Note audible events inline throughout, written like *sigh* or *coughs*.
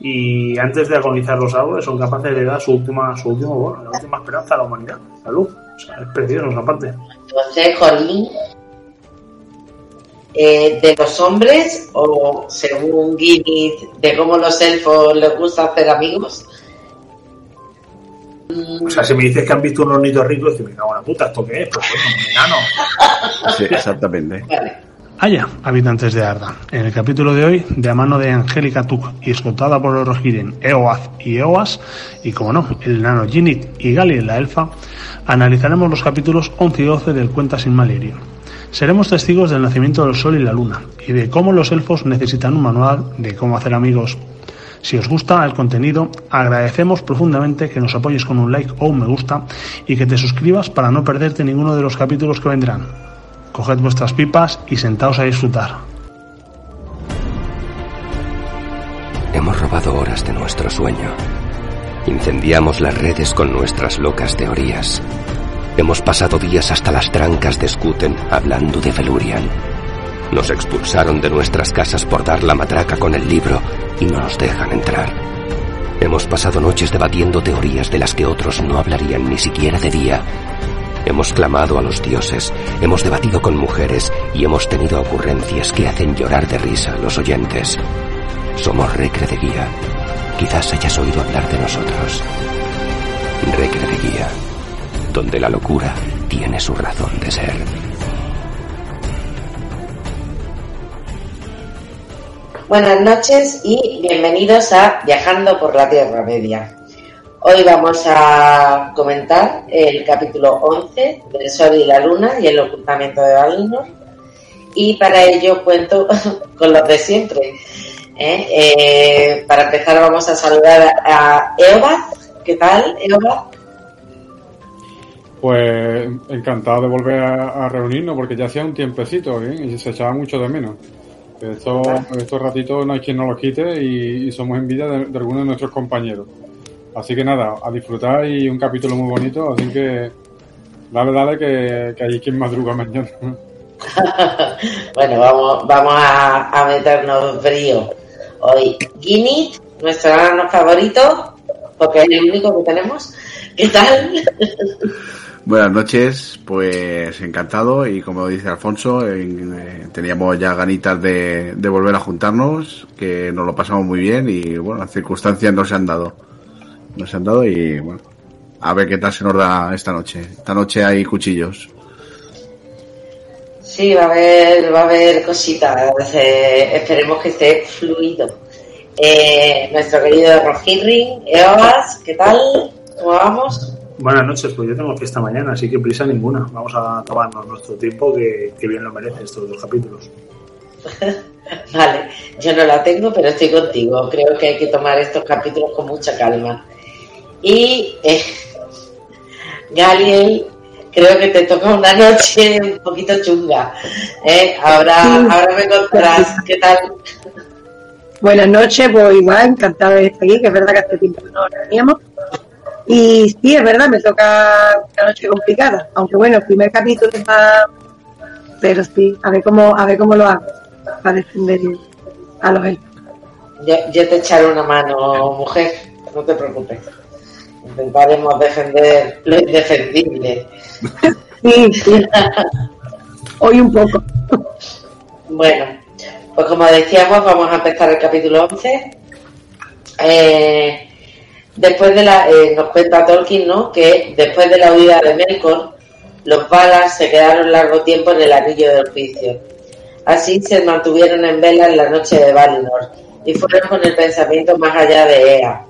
y antes de agonizar los árboles son capaces de dar su última, su último bueno, la última esperanza a la humanidad, la luz. O sea, es precioso esa parte. Entonces, Jolín, eh, de los hombres o según Guinness de cómo los elfos les gusta hacer amigos. O sea, si me dices que han visto un hornito rico, dices, me cago en la puta, ¿esto qué es? Pues bueno, un enano. Sí, exactamente. Vale. Haya, habitantes de Arda. En el capítulo de hoy, de a mano de Angélica Tuk y escoltada por los Rohirrim, Eoaz y Eoas, y como no, el nano Ginit y Gali la elfa, analizaremos los capítulos 11 y 12 del Cuenta sin Malirio. Seremos testigos del nacimiento del sol y la luna, y de cómo los elfos necesitan un manual de cómo hacer amigos. Si os gusta el contenido, agradecemos profundamente que nos apoyes con un like o un me gusta y que te suscribas para no perderte ninguno de los capítulos que vendrán. Coged vuestras pipas y sentaos a disfrutar. Hemos robado horas de nuestro sueño. Incendiamos las redes con nuestras locas teorías. Hemos pasado días hasta las trancas de Skuten hablando de Felurian. Nos expulsaron de nuestras casas por dar la matraca con el libro y no nos dejan entrar. Hemos pasado noches debatiendo teorías de las que otros no hablarían ni siquiera de día. Hemos clamado a los dioses, hemos debatido con mujeres y hemos tenido ocurrencias que hacen llorar de risa a los oyentes. Somos Recre de Guía. Quizás hayas oído hablar de nosotros. Recre de Guía, donde la locura tiene su razón de ser. Buenas noches y bienvenidos a Viajando por la Tierra Media. Hoy vamos a comentar el capítulo 11 del Sol y la Luna y el ocultamiento de Valinor. Y para ello cuento *laughs* con los de siempre. ¿eh? Eh, para empezar vamos a saludar a Eoba. ¿Qué tal, Eoba? Pues encantado de volver a, a reunirnos porque ya hacía un tiempecito ¿eh? y se echaba mucho de menos. Estos, estos ratitos no hay quien nos los quite y, y somos envidia de, de algunos de nuestros compañeros. Así que nada, a disfrutar y un capítulo muy bonito, así que dale, dale, que, que hay quien madruga mañana. *laughs* bueno, vamos, vamos a, a meternos frío. Hoy, Guinness, nuestro grano favorito, porque es el único que tenemos. ¿Qué tal? *laughs* Buenas noches, pues encantado y como dice Alfonso, en- eh, teníamos ya ganitas de, de volver a juntarnos, que nos lo pasamos muy bien y bueno, las circunstancias no se han dado. No se han dado y bueno, a ver qué tal se nos da esta noche. Esta noche hay cuchillos. Sí, va a haber, va a haber cositas. eh, esperemos que esté fluido. Eh, nuestro querido Rojirri, Eoas, ¿qué tal? ¿Cómo vamos? Buenas noches, pues yo tengo fiesta mañana, así que prisa ninguna. Vamos a tomarnos nuestro tiempo, que, que bien lo merece estos dos capítulos. *laughs* Vale, yo no la tengo, pero estoy contigo. Creo que hay que tomar estos capítulos con mucha calma. Y eh, Galiel, creo que te toca una noche un poquito chunga. ¿eh? Ahora, ahora me contarás qué tal. Buenas noches, pues igual, encantada de estar aquí, que es verdad que hace tiempo no reuníamos. Y sí, es verdad, me toca una noche complicada, aunque bueno, el primer capítulo está... Pero sí, a ver cómo, a ver cómo lo hago para defender a los elfos. Yo, yo te echaré una mano, mujer, no te preocupes. Intentaremos defender lo indefendible. Sí, *laughs* sí. Hoy un poco. Bueno, pues como decíamos, vamos a empezar el capítulo 11. Eh, después de la, eh, nos cuenta Tolkien, ¿no? Que después de la huida de Melkor, los Valar se quedaron largo tiempo en el anillo del juicio. Así se mantuvieron en vela en la noche de Valinor y fueron con el pensamiento más allá de Ea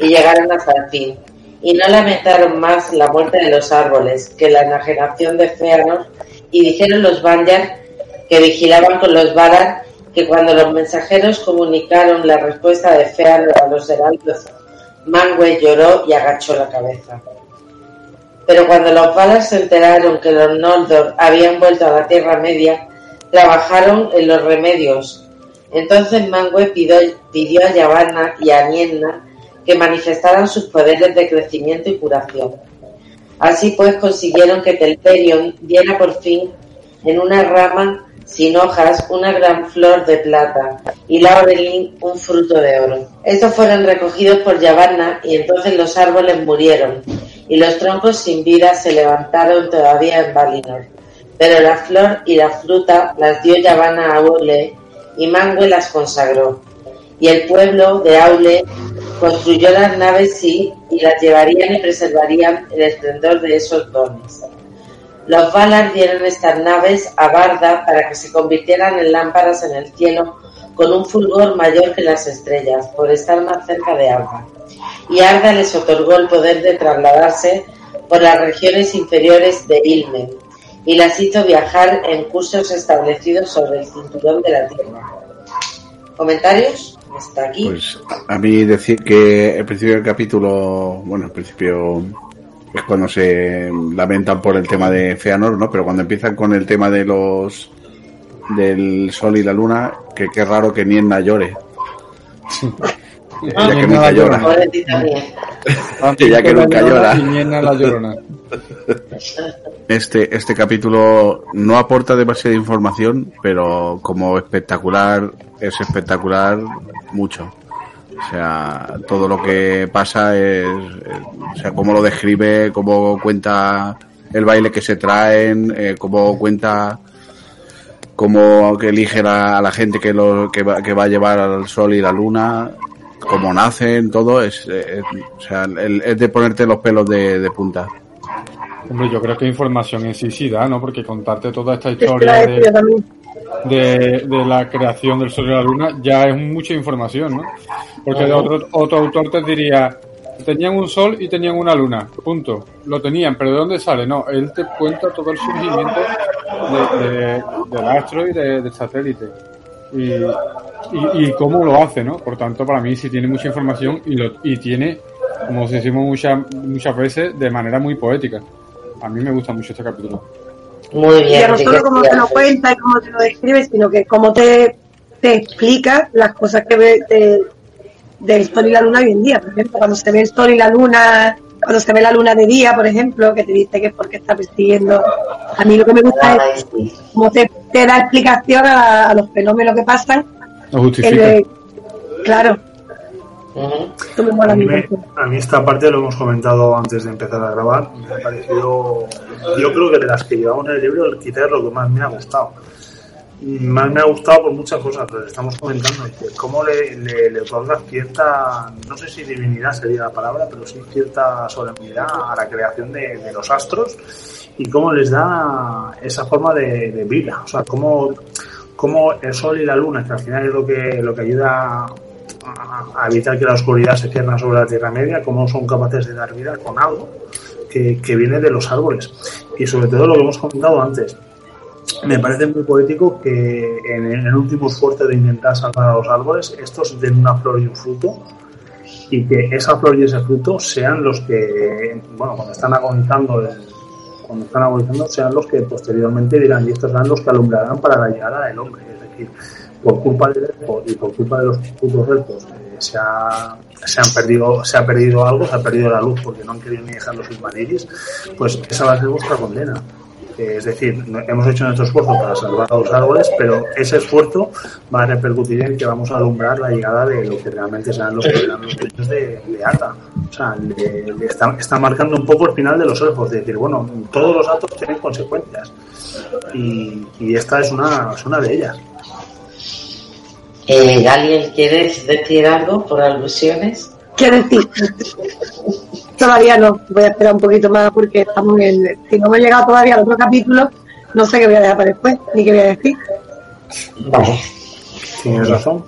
y llegaron hasta el fin. Y no lamentaron más la muerte de los árboles que la enajenación de Feanor y dijeron los Vanyar que vigilaban con los Valar que cuando los mensajeros comunicaron la respuesta de Feanor a los heraldos, Manwë lloró y agachó la cabeza. Pero cuando los Valar se enteraron que los Noldor habían vuelto a la Tierra Media, trabajaron en los remedios. Entonces Manwë pidió, pidió a Yavanna y a Nienna que manifestaran sus poderes de crecimiento y curación. Así pues consiguieron que Telperion diera por fin en una rama sin hojas, una gran flor de plata y Laurelin un fruto de oro. Estos fueron recogidos por Yavanna y entonces los árboles murieron y los troncos sin vida se levantaron todavía en Valinor. Pero la flor y la fruta las dio Yavanna a Aule y Mangue las consagró. Y el pueblo de Aule construyó las naves sí y las llevarían y preservarían el esplendor de esos dones. Los Valar dieron estas naves a Barda para que se convirtieran en lámparas en el cielo con un fulgor mayor que las estrellas, por estar más cerca de Arda. Y Arda les otorgó el poder de trasladarse por las regiones inferiores de Ilmen y las hizo viajar en cursos establecidos sobre el cinturón de la Tierra. ¿Comentarios? Hasta aquí. Pues a mí decir que el principio del capítulo, bueno, al principio es cuando se lamentan por el tema de Feanor, ¿no? Pero cuando empiezan con el tema de los del sol y la luna, que qué raro que Nienna llore. *laughs* ya que nunca llora. Pobrecita mía. Que ya que nunca llora. Este, este capítulo no aporta demasiada información, pero como espectacular, es espectacular mucho. O sea, todo lo que pasa es, es- o sea, cómo lo describe, cómo cuenta el baile que se traen, eh, cómo cuenta cómo que elige a la gente que, lo, que, va, que va a llevar al sol y la luna, cómo nacen, todo es, es- o sea, el- es de ponerte los pelos de, de punta. Hombre, yo creo que información en sí sí da, ¿no? Porque contarte toda esta historia de, de, de la creación del Sol y la Luna ya es mucha información, ¿no? Porque de otro, otro autor te diría, tenían un Sol y tenían una Luna, punto. Lo tenían, pero ¿de dónde sale? No, él te cuenta todo el surgimiento de- de- del astro y de- del satélite. Y, y, y cómo lo hace, ¿no? Por tanto, para mí sí tiene mucha información y, lo, y tiene, como decimos muchas, muchas veces, de manera muy poética. A mí me gusta mucho este capítulo. Muy Y bien. ya no solo cómo te lo cuenta y cómo te lo describe, sino que cómo te, te explica las cosas que ve de- del sol y la luna hoy en día. Por ejemplo, cuando se ve el sol y la luna, cuando se ve la luna de día, por ejemplo, que te dice que es porque está persiguiendo. A mí lo que me gusta es cómo te, te da explicación a, a los fenómenos que pasan. Lo justifica. de- claro, me mola A mí, me- a mí esta parte lo hemos comentado antes de empezar a grabar. Me ha parecido, yo creo que de las que llevamos en el libro, el es lo que más me ha gustado. Más me ha gustado por muchas cosas, pero estamos comentando cómo le, le, le otorga cierta, no sé si divinidad sería la palabra, pero sí cierta solemnidad a la creación de, de los astros y cómo les da esa forma de, de vida. O sea, cómo, cómo el sol y la luna, que al final es lo que, lo que ayuda a, evitar que la oscuridad se cierra sobre la Tierra Media, cómo son capaces de dar vida con algo que, que viene de los árboles. Y sobre todo lo que hemos comentado antes, me parece muy poético que en el último esfuerzo de intentar salvar a los árboles, estos den una flor y un fruto, y que esa flor y ese fruto sean los que, bueno, cuando están agonizando, cuando están agonizando, sean los que posteriormente dirán, y estos serán los que alumbrarán para la llegada del hombre. Es decir, por culpa del elfo y por culpa de los putos elfos, eh, se, ha, se, han perdido, se ha perdido algo, se ha perdido la luz porque no han querido ni dejar los submarinis, pues esa va a ser vuestra condena. Eh, Es decir, hemos hecho nuestro esfuerzo para salvar a los árboles, pero ese esfuerzo va a repercutir en que vamos a alumbrar la llegada de lo que realmente serán los, los dueños de, de Arda. O sea, le, le está, está marcando un poco el final de los elfos, de decir, bueno, todos los actos tienen consecuencias. Y, y esta es una, es una de ellas. Eh, Galiel, ¿quieres decir algo por alusiones? ¿Qué decir? Todavía no, voy a esperar un poquito más porque estamos en el, si no me he llegado todavía al otro capítulo, no sé qué voy a dejar para después, ni qué voy a decir. Vale. Tienes razón.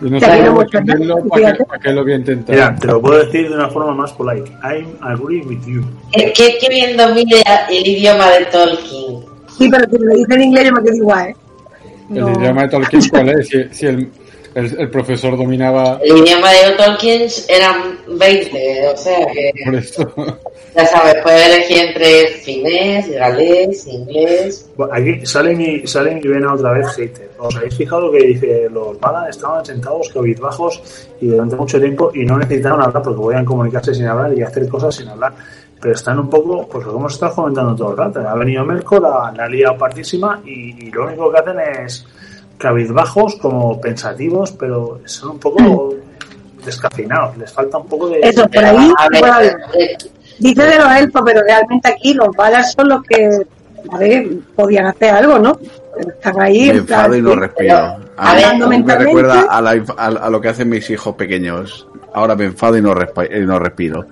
Y no cómo mucho, ¿no? ¿para qué, para qué lo voy a intentar? Mira, te lo puedo decir de una forma más polite. I'm agree with you. Es que es que viendo mire el idioma de Tolkien. Sí, pero si me lo dice en inglés yo me quedo igual, ¿eh? El No. idioma de Tolkien, ¿cuál es? Si, si el, el, el profesor dominaba. El idioma de Tolkien eran 20, o sea que. Por eso. Ya sabes, puedes elegir entre finés, galés, inglés. Bueno, aquí sale mi, sale mi vena otra vez hater. ¿Os habéis fijado que dice los Valar estaban sentados cabizbajos y durante mucho tiempo y no necesitaron hablar porque podían comunicarse sin hablar y hacer cosas sin hablar? Pero están un poco, pues lo que hemos estado comentando todo el rato. Ha venido Melkor, la, la ha liado partísima y, y lo único que hacen es cabizbajos, como pensativos, pero son un poco descafeinados. Les falta un poco de. Eso, por ahí, ver, ahí. eh, Dice de los elfos, pero realmente aquí los balas son los que, a ver, podían hacer algo, ¿no? Pero están ahí. Me en plan, enfado y no respiro. a A, mí- ver, a mí me recuerda a, la a, a lo que hacen mis hijos pequeños. Ahora me enfado y no, y no respiro.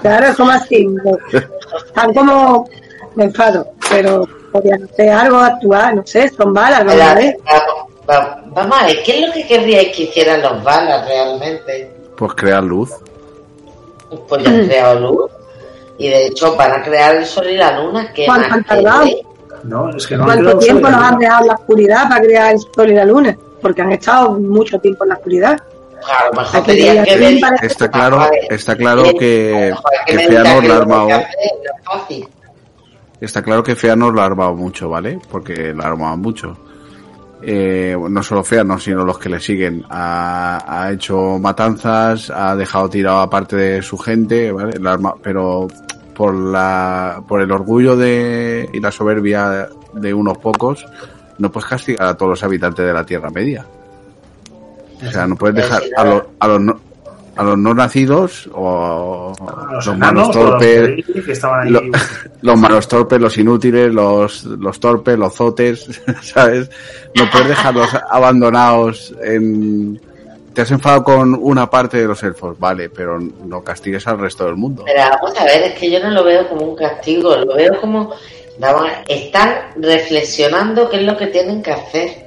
Claro, es como así. *laughs* Están como, me enfado, pero podían hacer algo, actuar, no sé, son balas, vamos a la- ver. vamos, va- vamos a ver, ¿qué es lo que querríais que hicieran los balas realmente? Pues crear luz. Pues ya han creado luz. Y de hecho van a crear el sol y la luna. que ¿Cuánto han tardado? No, es que no han ¿Cuánto tiempo nos han dejado en la oscuridad para crear el sol y la luna? Porque han estado mucho tiempo en la oscuridad. A lo mejor que para- Está claro, está claro que, que la que hace no es fácil. Está claro que Feanor la ha armado mucho, ¿vale? Porque la ha armado mucho. Eh, no solo Feanor, sino los que le siguen. Ha, ha hecho matanzas, ha dejado tirado a parte de su gente, ¿vale? La ha arma- pero por la, por el orgullo de, y la soberbia de unos pocos, no puedes castigar a todos los habitantes de la Tierra Media. O sea, no puedes dejar a los, a los a los no nacidos o A los los enanos, malos los torpes, que estaban ahí. lo- los malos torpes, los inútiles, los, los torpes, los zotes, *laughs* ¿sabes? No puedes dejarlos abandonados en... Te has enfadado con una parte de los elfos, vale, pero no castigues al resto del mundo. Pero vamos a ver, es que yo no lo veo como un castigo, lo veo como. Vamos, están reflexionando qué es lo que tienen que hacer.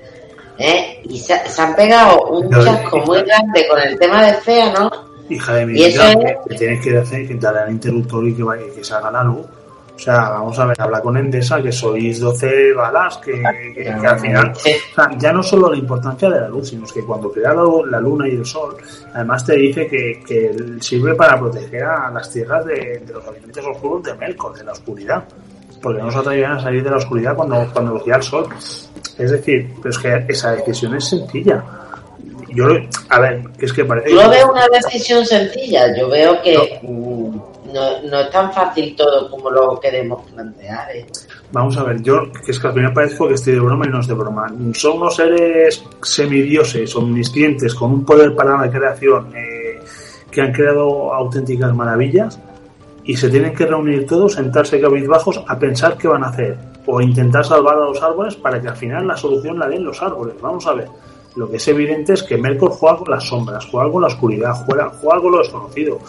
¿Eh? Y se, se han pegado un No, chasco muy grande con el tema de Fea, ¿no? Hija de mi vida, es- que, que tienes que hacer que darle al interruptor y que, vaya, que la luz. O sea, vamos a ver, habla con Endesa, que sois 12 balas, que, que- que al final. *laughs* Sí. O sea, ya no solo la importancia de la luz, sino que cuando crea la, la luna y el sol, además te dice que, que sirve para proteger a las tierras de, de los habitantes oscuros de Melkor, de la oscuridad. Porque no se atrevían a salir de la oscuridad cuando, cuando lucía el sol. Es decir, pues que esa decisión es sencilla. Yo, a ver, es que parece veo una decisión sencilla, yo veo que mm, no, no es tan fácil todo como lo queremos plantear. ¿eh? Vamos a ver, yo, que es que al final parezco que estoy de broma y no es de broma. Son unos seres semidioses, omniscientes, con un poder para la creación, eh, que han creado auténticas maravillas y se tienen que reunir todos, sentarse cabizbajos a pensar qué van a hacer o intentar salvar a los árboles para que al final la solución la den los árboles. Vamos a ver. Lo que es evidente es que Melkor juega con las sombras, juega con la oscuridad, juega, juega con lo desconocido.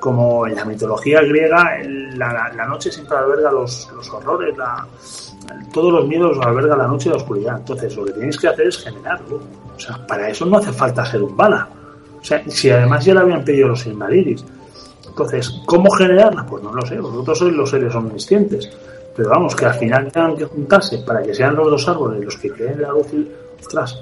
Como en la mitología griega, la, la- noche siempre alberga los, los horrores, la, todos los miedos alberga la noche y la oscuridad. Entonces, lo que tienes que hacer es generarlo. O sea, para eso no hace falta ser un bala. O sea, si además ya le habían pedido los Silmarils. Entonces, ¿cómo generarla? Pues no lo sé, vosotros sois los seres omniscientes. Pero vamos, que al final tengan que juntarse para que sean los dos árboles los que creen la luz y... Ostras,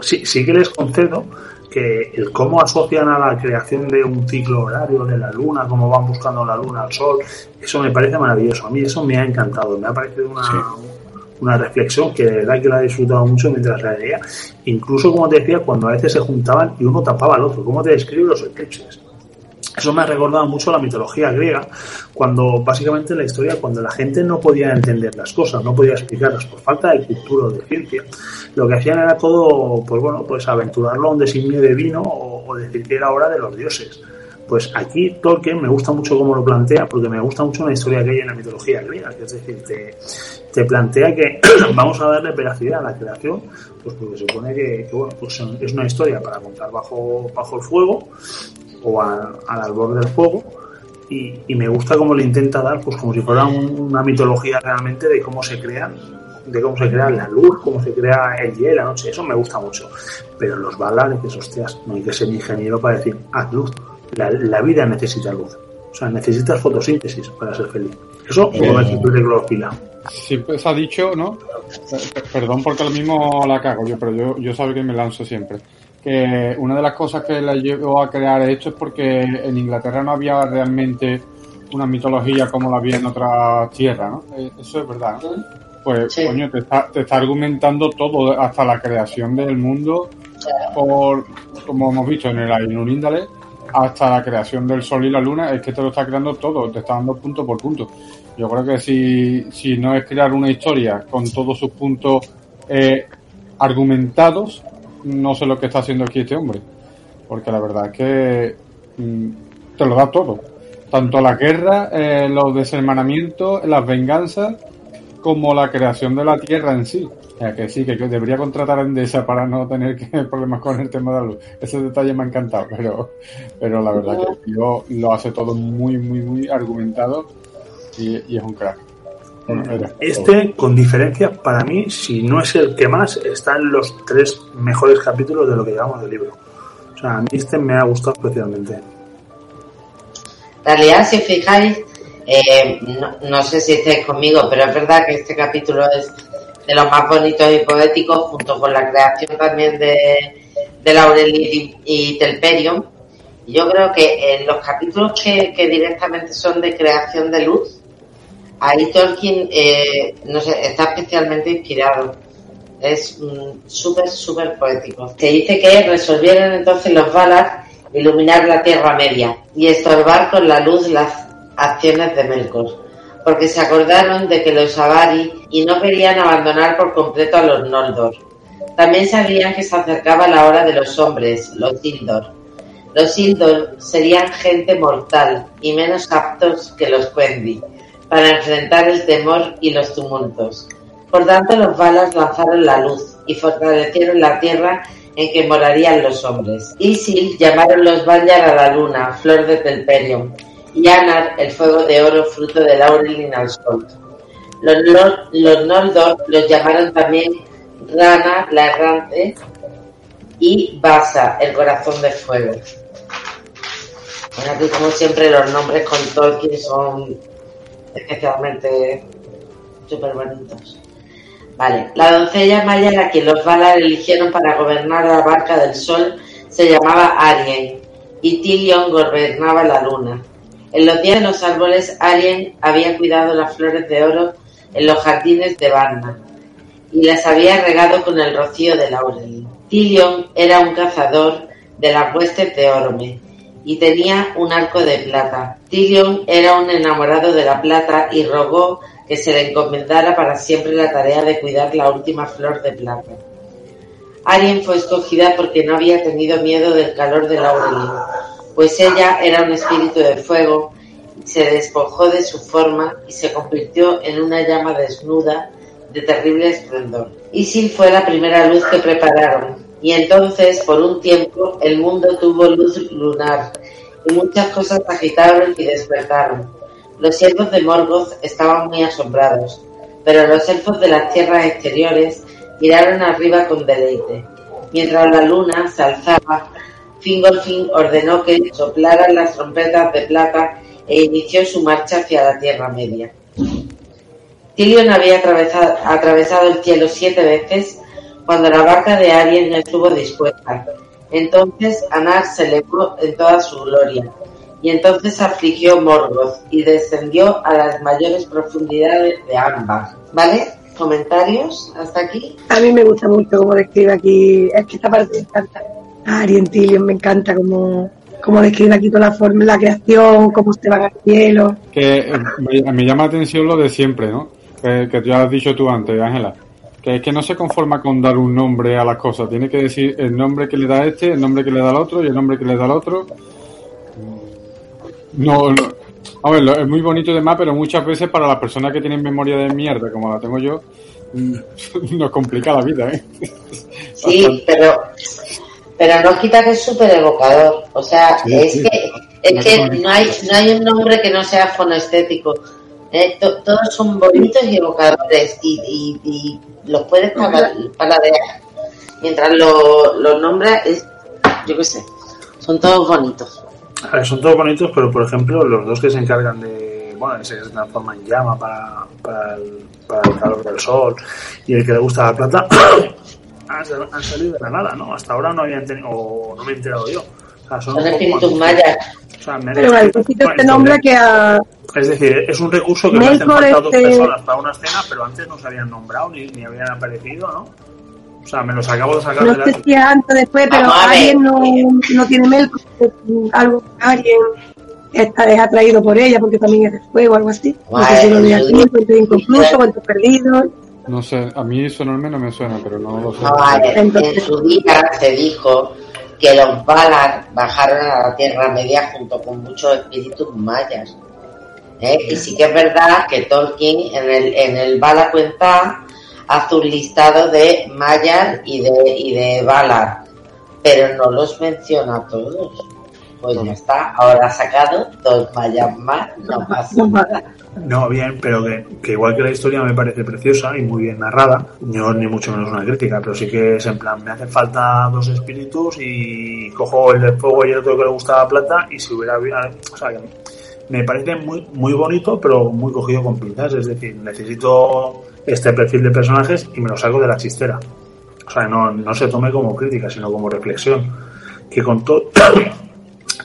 sí, sí que les concedo que el cómo asocian a la creación de un ciclo horario de la luna, cómo van buscando la luna al sol, eso me parece maravilloso. A mí eso me ha encantado, me ha parecido una, Sí. una reflexión que de verdad que la he disfrutado mucho mientras la leía. Incluso, como te decía, cuando a veces se juntaban y uno tapaba al otro. ¿Cómo te describe los eclipses? Eso me ha recordado mucho la mitología griega, cuando básicamente en la historia, cuando la gente no podía entender las cosas, no podía explicarlas por falta de cultura o de ciencia, lo que hacían era todo, pues bueno, pues aventurarlo a un designio de vino o, o decir que era hora de los dioses. Pues aquí Tolkien me gusta mucho cómo lo plantea, porque me gusta mucho una historia que hay en la mitología griega, que es decir, te, te plantea que *clears throat* vamos a darle veracidad a la creación, pues porque se supone que, que, bueno, pues es una historia para contar bajo, bajo el fuego o a- al albor del fuego y, y me gusta cómo le intenta dar pues como si fuera un- una mitología realmente de cómo se crean de cómo se crea la luz, cómo se crea el día y la noche, eso me gusta mucho pero los balares, que hostias, no hay que ser ingeniero para decir, haz luz la, la vida necesita luz o sea, necesitas fotosíntesis para ser feliz eso como Eh. me de clorofila siempre se ha dicho, ¿no? Perdón porque lo mismo la cago yo, pero yo, yo sabe que me lanzo siempre. Que una de las cosas que la llevó a crear esto es porque en Inglaterra no había realmente una mitología como la había en otras tierras, ¿no? Eh, eso es verdad. Pues, coño, te está, te está argumentando todo, hasta la creación del mundo, por, como hemos visto en el Ainurindale, hasta la creación del Sol y la Luna, es que te lo está creando todo, te está dando punto por punto. Yo creo que si, si no es crear una historia con todos sus puntos eh, argumentados, no sé lo que está haciendo aquí este hombre. Porque la verdad es que mm, te lo da todo. Tanto la guerra, eh, los deshermanamientos, las venganzas, como la creación de la Tierra en sí. O sea, que sí, que debería contratar a Endesa para no tener que, *laughs* problemas con el tema de la luz. Ese detalle me ha encantado, *laughs* pero, pero la verdad que yo lo hace todo muy, muy, muy argumentado y, es un crack. Este, con diferencia, para mí, si no es el que más, está en los tres mejores capítulos de lo que llevamos del libro. O sea, a mí este me ha gustado especialmente. En realidad, si fijáis, eh, no, sé si estáis conmigo, pero es verdad que este capítulo es de los más bonitos y poéticos, junto con la creación también de, de Laurel y, Telperion. Yo creo que en los capítulos que, directamente son de creación de luz, ahí Tolkien eh, está especialmente inspirado. Es mm, súper, súper poético. Se dice que resolvieron entonces los Valar iluminar la Tierra Media y estorbar con la luz las acciones de Melkor, porque se acordaron de que los Avari y no querían abandonar por completo a los Noldor. También sabían que se acercaba la hora de los hombres, los Sildor. Los Sildor serían gente mortal y menos aptos que los Quendi para enfrentar el temor y los tumultos. Por tanto, los Valas lanzaron la luz y fortalecieron la tierra en que morarían los hombres. Isil llamaron los Vanyar a la luna, flor de Telperion, y Anar el fuego de oro fruto de Laurel y Nalscolt. Los, los Noldor los llamaron también Rana la errante y Basa el corazón de fuego. Bueno, aquí como siempre los nombres con Tolkien son especialmente súper bonitos. Vale, la doncella maya a quien los Valar eligieron para gobernar la barca del sol se llamaba Arien y Tilion gobernaba la luna. En los días de los árboles, Arien había cuidado las flores de oro en los jardines de Varna y las había regado con el rocío de laurel. Tilion era un cazador de las huestes de Orome y tenía un arco de plata. Tilion era un enamorado de la plata y rogó que se le encomendara para siempre la tarea de cuidar la última flor de plata. Arien fue escogida porque no había tenido miedo del calor de laurel pues ella era un espíritu de fuego, se despojó de su forma y se convirtió en una llama desnuda de terrible esplendor. Isil fue la primera luz que prepararon, y entonces, por un tiempo, el mundo tuvo luz lunar, y muchas cosas agitaron y despertaron. Los siervos de Morgoth estaban muy asombrados, pero los elfos de las tierras exteriores miraron arriba con deleite, mientras la luna se alzaba Fingolfin ordenó que soplaran las trompetas de plata e inició su marcha hacia la Tierra Media. Tilion había atravesado, el cielo siete veces cuando la barca de Arien no estuvo dispuesta. Entonces Anar se elevó en toda su gloria, y entonces afligió Morgoth y descendió a las mayores profundidades de Ambar. ¿Vale? ¿Comentarios hasta aquí? A mí me gusta mucho cómo describe aquí, es que esta parte me encanta Arientilio, me encanta como, como describe aquí toda la forma, la creación, cómo se van al cielo. Que eh, me, llama la atención lo de siempre, ¿no? Que, que ya has dicho tú antes, Ángela. Es que no se conforma con dar un nombre a las cosas, tiene que decir el nombre que le da este, el nombre que le da al otro y el nombre que le da al otro. No, no. A ver, es muy bonito y demás, pero muchas veces para las personas que tienen memoria de mierda, como la tengo yo, *laughs* nos complica la vida, ¿eh? *laughs* Sí, pero pero no quita que es súper evocador. O sea, es que, es que no, hay, no hay un nombre que no sea fonoestético. Eh, todos son bonitos y evocadores y, y, los puedes paladear. Mientras los lo nombras, es, yo qué sé, son todos bonitos. son todos bonitos, pero por ejemplo, los dos que se encargan de, bueno, ese que se transforma en llama para, para, el, para el calor del sol y el que le gusta la plata, *coughs* han, sal- han salido de la nada, ¿no? Hasta ahora no habían tenido, o no me he enterado yo. O sea, son, Son espíritus mayas. O sea, me- Pero el poquito Bueno, se nombra que a, Es decir, es un recurso que me hacen falta dos este- personas para una escena, pero antes no se habían nombrado ni, ni habían aparecido, ¿no? O sea, me los acabo de sacar no de la... sé si es antes o después, pero Vamos a ver. alguien no, no tiene Melkor, algo, alguien está, es atraído por ella porque también es de fuego o algo así. No sé si lo de aquí, cuento inconcluso, cuento perdido. No sé, a mí eso no me suena, pero no lo sé. No, a ver, Entonces- en su día se dijo que los Valar bajaron a la Tierra Media junto con muchos espíritus mayas. ¿eh? Y sí que es verdad que Tolkien en el, en el Valar cuenta hace un listado de mayas y de, y de Valar, pero no los menciona a todos. Pues ya está, ahora ha sacado dos mayas más, no pasa *laughs* nada. No, bien, pero que, que igual que la historia me parece preciosa y muy bien narrada, yo ni mucho menos una crítica, pero sí que es en plan, me hace falta dos espíritus y cojo el de fuego y el otro que le gusta la plata y si hubiera... O sea, que me parece muy, muy bonito, pero muy cogido con pinzas, es decir, necesito este perfil de personajes y me lo saco de la chistera. O sea, no, no se tome como crítica, sino como reflexión. Que con todo... *coughs*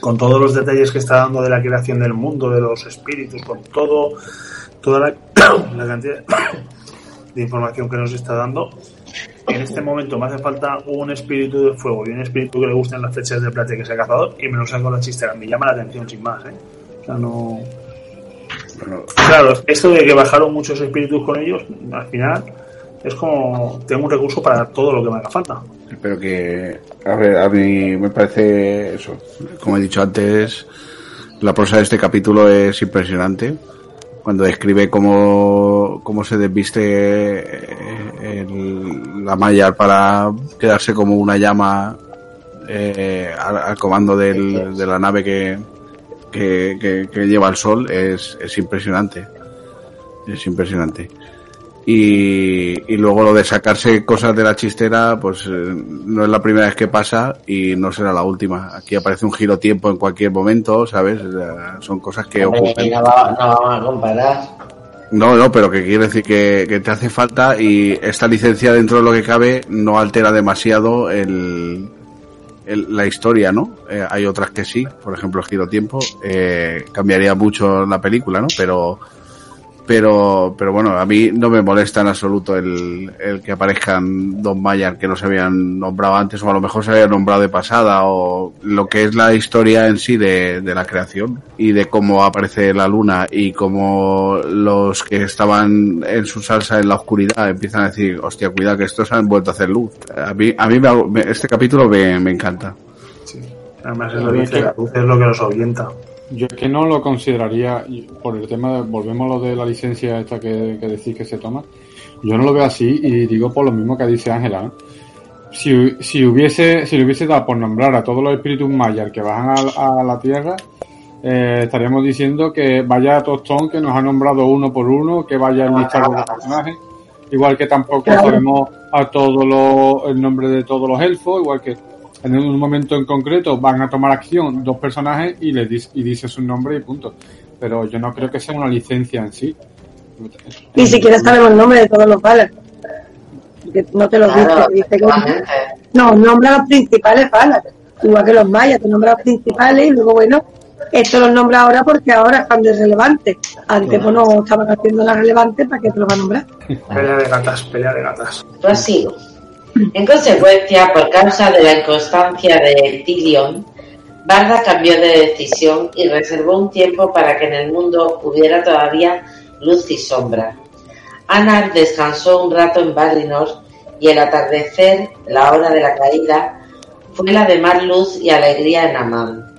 con todos los detalles que está dando de la creación del mundo, de los espíritus, con todo, toda la, *coughs* la cantidad *coughs* de información que nos está dando, en este momento me hace falta un espíritu de fuego y un espíritu que le gusten las flechas de plata y que sea cazador y me lo saco a la chistera. Me llama la atención sin más, ¿eh? O sea, no... Claro, esto de que bajaron muchos espíritus con ellos, al final es como tengo un recurso para todo lo que me haga falta. Pero que, a ver, a mí me parece eso. Como he dicho antes, la prosa de este capítulo es impresionante. Cuando describe cómo, cómo se desviste eh, el- la malla para quedarse como una llama eh, al, al comando del- de la nave que, que, que- que lleva el sol, es, es impresionante. Es impresionante. Y, y luego lo de sacarse cosas de la chistera, pues eh, no es la primera vez que pasa y no será la última. Aquí aparece un giro tiempo en cualquier momento, ¿sabes? Son cosas que ocurren. no, no vamos a comparar. No, no, pero que quiere decir que, que te hace falta y esta licencia dentro de lo que cabe no altera demasiado el, el- la historia, ¿no? Eh, hay otras que sí, por ejemplo el giro tiempo, eh, cambiaría mucho la película, ¿no? Pero, pero, pero bueno, a mí no me molesta en absoluto el, el que aparezcan dos Mayar que no se habían nombrado antes o a lo mejor se habían nombrado de pasada o lo que es la historia en sí de, de la creación y de cómo aparece la luna y cómo los que estaban en su salsa en la oscuridad empiezan a decir, hostia, cuidado que estos han vuelto a hacer luz. A mí, a mí me- este capítulo me, me encanta. Sí. Además, es Yo lo, creo dice, que- la luz es lo que nos orienta. Yo es que no lo consideraría, por el tema, de, volvemos a lo de la licencia esta que, que decís que se toma, yo no lo veo así y digo por lo mismo que dice Ángela. Si, si hubiese, si le hubiese dado por nombrar a todos los espíritus mayas que bajan a, a la Tierra, eh, estaríamos diciendo que vaya tostón que nos ha nombrado uno por uno, que vaya el listado de los personajes, igual que tampoco sabemos a todos los, el nombre de todos los elfos, igual que en un momento en concreto van a tomar acción dos personajes y les dice, y dice su nombre y punto. Pero yo no creo que sea una licencia en sí. Ni siquiera sabemos el nombre de todos los balas. Que no te lo Claro, dice. dice que- efectivamente. no, nombra los principales balas. Igual que los mayas, te nombra los principales y luego, bueno, esto los nombra ahora porque ahora están de relevante. Antes, pues no estaban haciendo la relevante, ¿para qué te los va a nombrar? Pelea de gatas, pelea de gatas. Prosigo. En consecuencia, por causa de la inconstancia de Tilion, Barda cambió de decisión y reservó un tiempo para que en el mundo hubiera todavía luz y sombra. Anar descansó un rato en Valinor y el atardecer, la hora de la caída, fue la de más luz y alegría en Amán.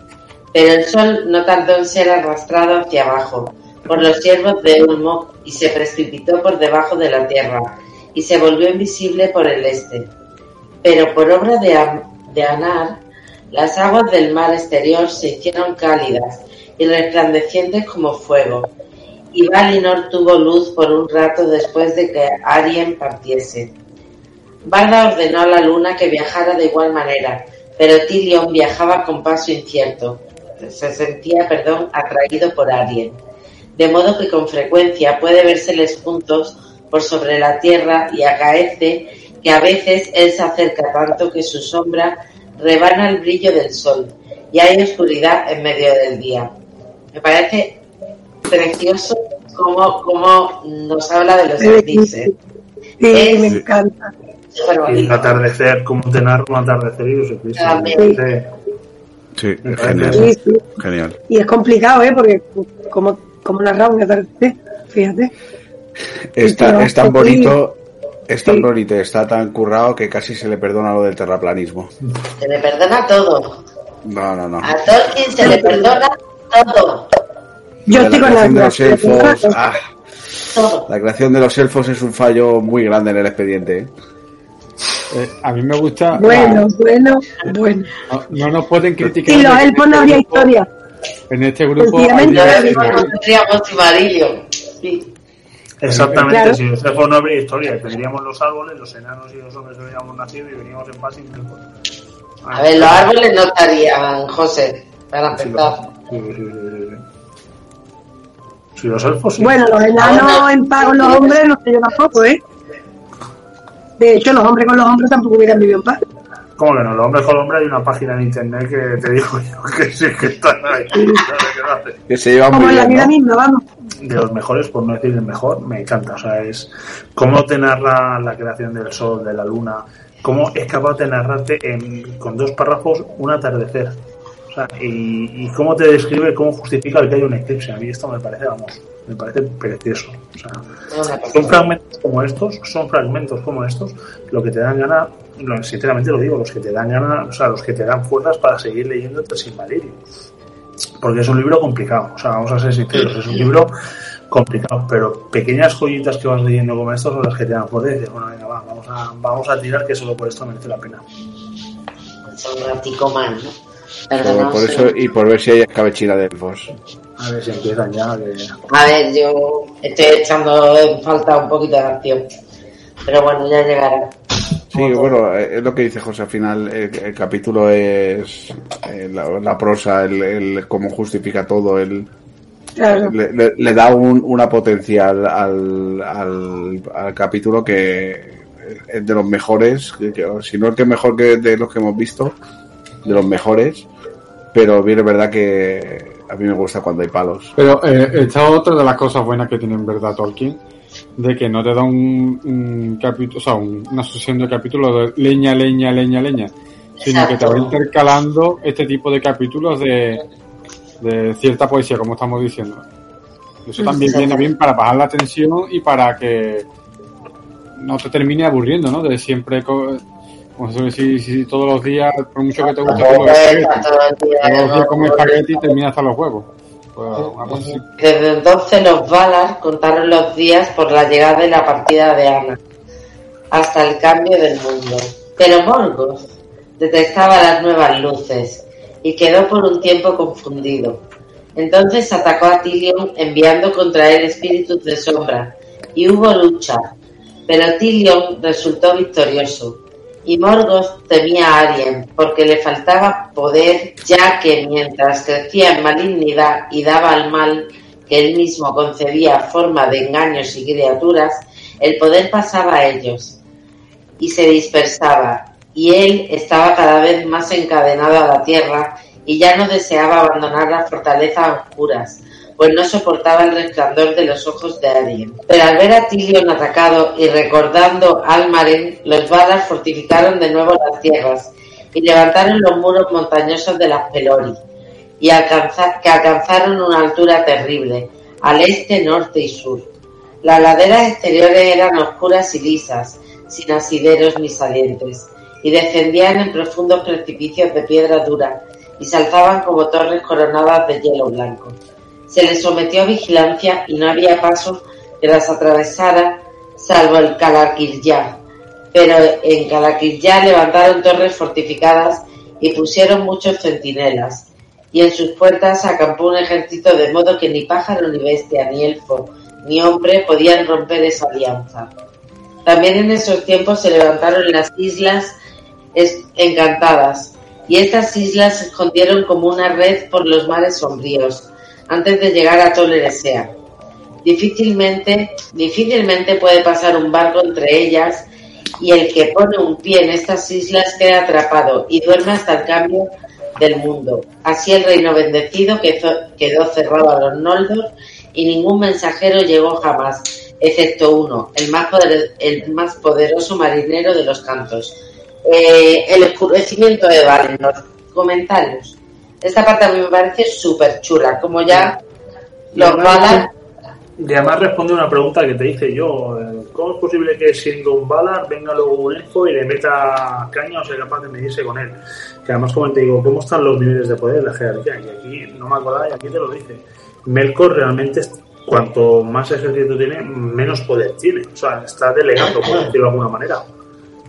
Pero el sol no tardó en ser arrastrado hacia abajo por los siervos de Ulmo y se precipitó por debajo de la tierra y se volvió invisible por el este. Pero por obra de, de Anar, las aguas del mar exterior se hicieron cálidas y resplandecientes como fuego, y Valinor tuvo luz por un rato después de que Arien partiese. Barda ordenó a la luna que viajara de igual manera, pero Tilion viajaba con paso incierto. Se sentía, perdón, atraído por Arien. de modo que con frecuencia puede vérseles juntos por sobre la tierra y acaece que a veces él se acerca tanto que su sombra rebana el brillo del sol y hay oscuridad en medio del día. Me parece precioso como, como nos habla de los eclipses. Sí, Es- me encanta. El atardecer, como te narra un atardecer y los eclipses. Sí, Me genial. Sí, sí. Genial. Y es complicado, ¿eh? Porque como, como narrar un atardecer, fíjate. Está, es tan bonito, es tan Sí. bonito, está tan currado que casi se le perdona lo del terraplanismo. Se le perdona todo. No, no, no. A Tolkien se le perdona todo. Yo la con la creación de los elfos. la- ah, la creación de los elfos es un fallo muy grande en el expediente. ¿eh? Eh, a mí me gusta. Bueno, bueno, bueno. No, no nos pueden criticar. Sin los en elfos este no habría grupo- historia. En este grupo. No habría No tendríamos Silmarillion. Sí. Exactamente, Claro. si los elfos no habría historia, tendríamos los árboles, los enanos y los hombres habríamos nacido y veníamos en paz sin elfos. A ver, los árboles no estarían, José, para empezar. sí, sí, sí, sí, sí. Sí, los elfos sí. Bueno, los enanos en paz con los hombres no sé yo tampoco, ¿eh? De hecho, los hombres con los hombres tampoco hubieran vivido en paz. ¿Cómo que no? Los hombres con hombres hay una página en internet que te digo yo que sí que están ahí. *laughs* Que se llevan Como muy en la vida ¿no? misma, vamos. de los mejores, por no decir el mejor, me encanta. O sea, es cómo te narra la creación del sol, de la luna, cómo es capaz de narrarte en, con dos párrafos un atardecer. O sea, y, y cómo te describe, cómo justifica el que hay un eclipse. A mí esto me parece, vamos, me parece precioso. O sea, son fragmentos como estos, son fragmentos como estos, lo que te dan ganas, lo- sinceramente lo digo, los que te dan ganas, o sea, los que te dan fuerzas para seguir leyendo el Silmarillion. Porque es un libro complicado, o sea, vamos a ser sinceros, es un libro complicado, pero pequeñas joyitas que vas leyendo como estos son las que te dan fuerza y dices, bueno, venga, va, vamos a, vamos a tirar que solo por esto merece la pena. Son un ratico más, ¿no? Por, eso y por ver si hay escabechina de elfos. A ver si empiezan ya, que... A ver, yo estoy echando en falta un poquito de acción. Pero bueno, ya llegará. Sí, bueno, eh, es lo que dice José. Al final, el, el capítulo es eh, la, la prosa, el, el cómo justifica todo, el, Claro. le, le- le da un, una potencial al, al, al capítulo que es de los mejores, que- que- si no el que mejor que de los que hemos visto, de los mejores. Pero bien, es verdad que a mí me gusta cuando hay palos. Pero eh, esta es otra de las cosas buenas que tiene en verdad Tolkien, de que no te da un, un capítulo, o sea, un- una sucesión de capítulos de leña, leña, leña, leña, sino que te va intercalando este tipo de capítulos de, de cierta poesía, como estamos diciendo. Eso también Exacto. viene bien para bajar la tensión y para que no te termine aburriendo, ¿no? De siempre, si todos los días, por mucho que te guste espagueti, día, todos los días espagueti y termina hasta los huevos. Pues. Desde entonces los Valar contaron los días por la llegada y la partida de Ana, hasta el cambio del mundo. Pero Morgoth detectaba las nuevas luces y quedó por un tiempo confundido. Entonces atacó a Tilion enviando contra él espíritus de sombra y hubo lucha, pero Tilion resultó victorioso. Y Morgoth temía a Arien porque le faltaba poder, ya que mientras crecía en malignidad y daba al mal que él mismo concebía forma de engaños y criaturas, el poder pasaba a ellos y se dispersaba, y él estaba cada vez más encadenado a la tierra y ya no deseaba abandonar las fortalezas oscuras, pues no soportaba el resplandor de los ojos de Arien. Pero al ver a Tilion atacado y recordando Almaren, los Valar fortificaron de nuevo las tierras y levantaron los muros montañosos de las Pelori, y que alcanzaron una altura terrible, al este, norte y sur. Las laderas exteriores eran oscuras y lisas, sin asideros ni salientes, y descendían en profundos precipicios de piedra dura, y se alzaban como torres coronadas de hielo blanco. Se les sometió a vigilancia y no había paso que las atravesara salvo el Calaquirya. Pero en Calaquirya levantaron torres fortificadas y pusieron muchos centinelas, y en sus puertas acampó un ejército de modo que ni pájaro ni bestia, ni elfo, ni hombre podían romper esa alianza. También en esos tiempos se levantaron las islas encantadas, y estas islas se escondieron como una red por los mares sombríos, antes de llegar a Toleresea. Difícilmente, difícilmente puede pasar un barco entre ellas y el que pone un pie en estas islas queda atrapado y duerme hasta el cambio del mundo. Así el reino bendecido quedó cerrado a los Noldor y ningún mensajero llegó jamás, excepto uno, el más, el más poderoso marinero de los cantos. Eh, el escurecimiento de Valinor. Comentarios. Esta parte a mí me parece súper chula, como ya los balas y además responde una pregunta que te hice yo. Eh, ¿Cómo es posible que siendo un Valar venga luego un elfo y le meta caña o sea capaz de medirse con él? Que además como te digo, ¿cómo están los niveles de poder de la jerarquía? Y aquí no me acordaba y aquí te lo dice. Melkor realmente cuanto más ejército tiene, menos poder tiene. O sea, está delegando, por decirlo de alguna manera.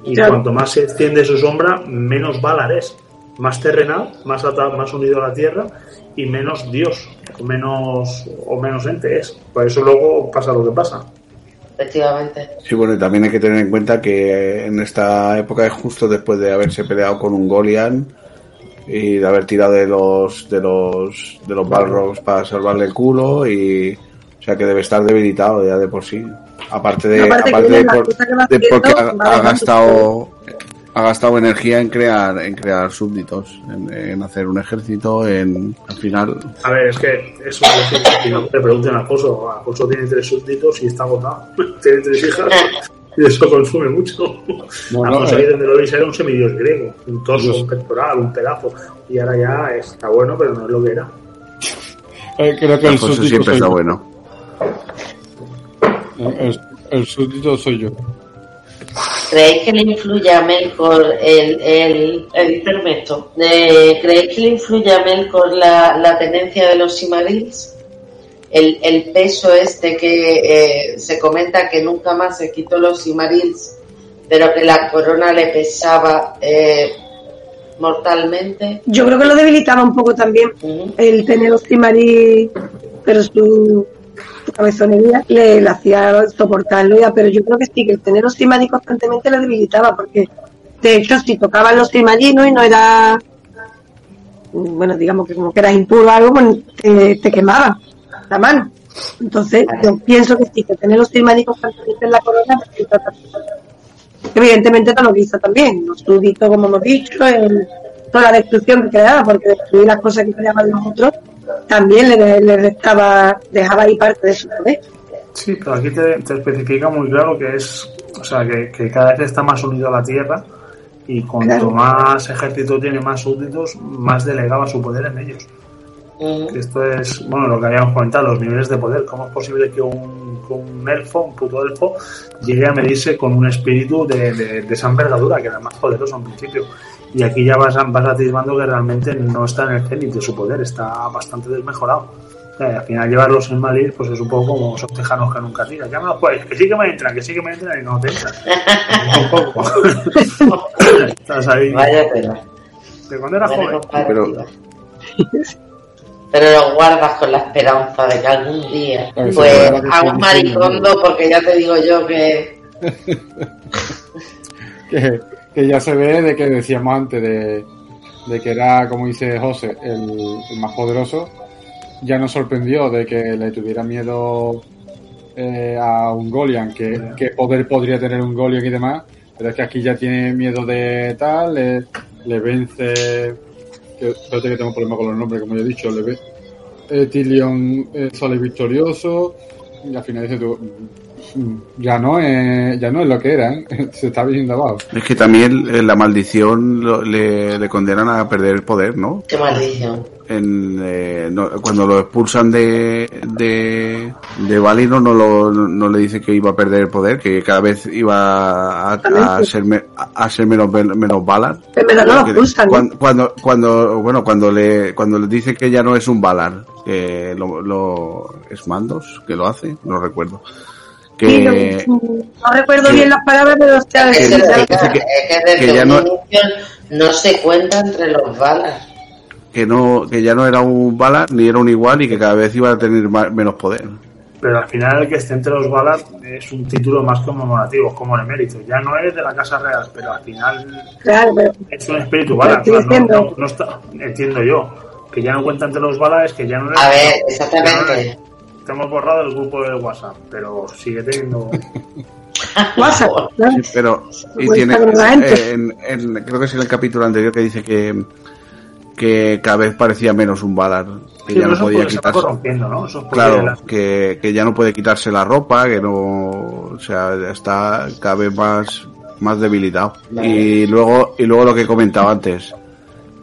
Y cuanto más se extiende su sombra, menos Valar es. Más terrenal, más, más unido a la tierra y menos Dios o menos o menos ente es. Por eso luego pasa lo que pasa. Efectivamente. Sí, bueno, y también hay que tener en cuenta que en esta época es justo después de haberse peleado con un Golian y de haber tirado de los de los de los Balrogs para salvarle el culo y o sea que debe estar debilitado ya de por sí. Aparte de, aparte, de, porque ha gastado ha gastado energía en crear en crear súbditos, en, hacer un ejército, en al final. A ver, es que eso si no te pregunten a Alfonso, Alfonso tiene tres súbditos y está agotado, *laughs* tiene tres hijas y eso consume mucho. No, Alfonso eh. donde lo veis era un semidios griego, un torso, un pectoral, un pedazo y ahora ya está bueno, pero no es lo que era. *laughs* Eh, creo que el súbdito siempre está bueno. El, el súbdito soy yo. ¿Creéis que le influye a Melkor el, el, el eh, ¿Creéis que le influye a Melkor la, la tenencia de los Simarils? El, el peso este que eh, se comenta que nunca más se quitó los Simarils, pero que la corona le pesaba eh, mortalmente. Yo creo que lo debilitaba un poco también el tener los Simarils, pero su cabezonería le, le, hacía soportarlo ya, pero yo creo que sí, que el tener los constantemente le debilitaba, porque de hecho si tocaban los timadinos y no era, bueno, digamos que como que era impuro o algo, pues te, quemaba la mano. Entonces, yo pienso que sí, que tener los timadicos constantemente en la corona, evidentemente no lo hizo también, los súbditos, como hemos dicho, el, toda la destrucción que creaba, porque destruir las cosas que creaban los otros también le, le restaba, dejaba ahí parte de su poder. Sí, pero aquí te, especifica muy claro que es, o sea, que, cada vez está más unido a la tierra y cuanto más ejército tiene, más súbditos, más delegaba su poder en ellos. Mm. Esto es, bueno, lo que habíamos comentado, los niveles de poder. ¿Cómo es posible que un, un elfo, un puto elfo, llegue a medirse con un espíritu de, de, de esa envergadura, que era más poderoso en principio? Y aquí ya vas, vas atisbando que realmente no está en el cenit de su poder, está bastante desmejorado. al final llevarlos en Madrid pues es un poco como esos tejanos que nunca tiran. Ya no pues, que sí que me entran, que sí que me entran y no te entran. un *laughs* poco. Estás ahí. Vaya pero. De cuando era joven. Pero... pero lo guardas con la esperanza de que algún día, pues, a un maricondo, porque ya te digo yo que... *laughs* que que ya se ve de que decíamos antes de, que era, como dice José, el, más poderoso, ya nos sorprendió de que le tuviera miedo eh, a un Golian, que, poder podría tener un Golian y demás, pero es que aquí ya tiene miedo de tal, le, vence, que, espérate que tengo problema con los nombres, como ya he dicho, le ve, eh, Tillion eh, sale victorioso, y al final dice tú, ya no es, ya no es lo que era, ¿eh? *laughs* se está viendo abajo. Es que también la maldición le, condenan a perder el poder, ¿no? ¿Qué maldición? En, eh, cuando lo expulsan de, de, de Valinor no, lo, no le dice que iba a perder el poder, que cada vez iba a, ser, a ser menos, menos. Pero no lo expulsan. Cuando, cuando, bueno, cuando le, cuando le dice que ya no es un Valar, que lo, lo es Mandos, que lo hace, no recuerdo que no, recuerdo bien las palabras pero sea, es que, ya no, no se cuenta entre los balas. que no que ya no era un bala ni era un igual y que cada vez iba a tener menos poder. Pero al final el que esté entre los balas es un título más conmemorativo como el emérito ya no es de la casa real pero al final es un espíritu bala. no, está, entiendo yo que ya no cuenta entre los balas es que ya no a ver exactamente te hemos borrado el grupo de WhatsApp, pero sigue teniendo. *laughs* WhatsApp, pero y Pues tiene eh, en, en- creo que es en el capítulo anterior que dice que que cada vez parecía menos un Valar que Sí, ya no eso podía quitarse corrompiendo, ¿no? Eso es claro la- que, que ya no puede quitarse la ropa que no o sea está cada vez más más debilitado y luego y luego lo que comentaba antes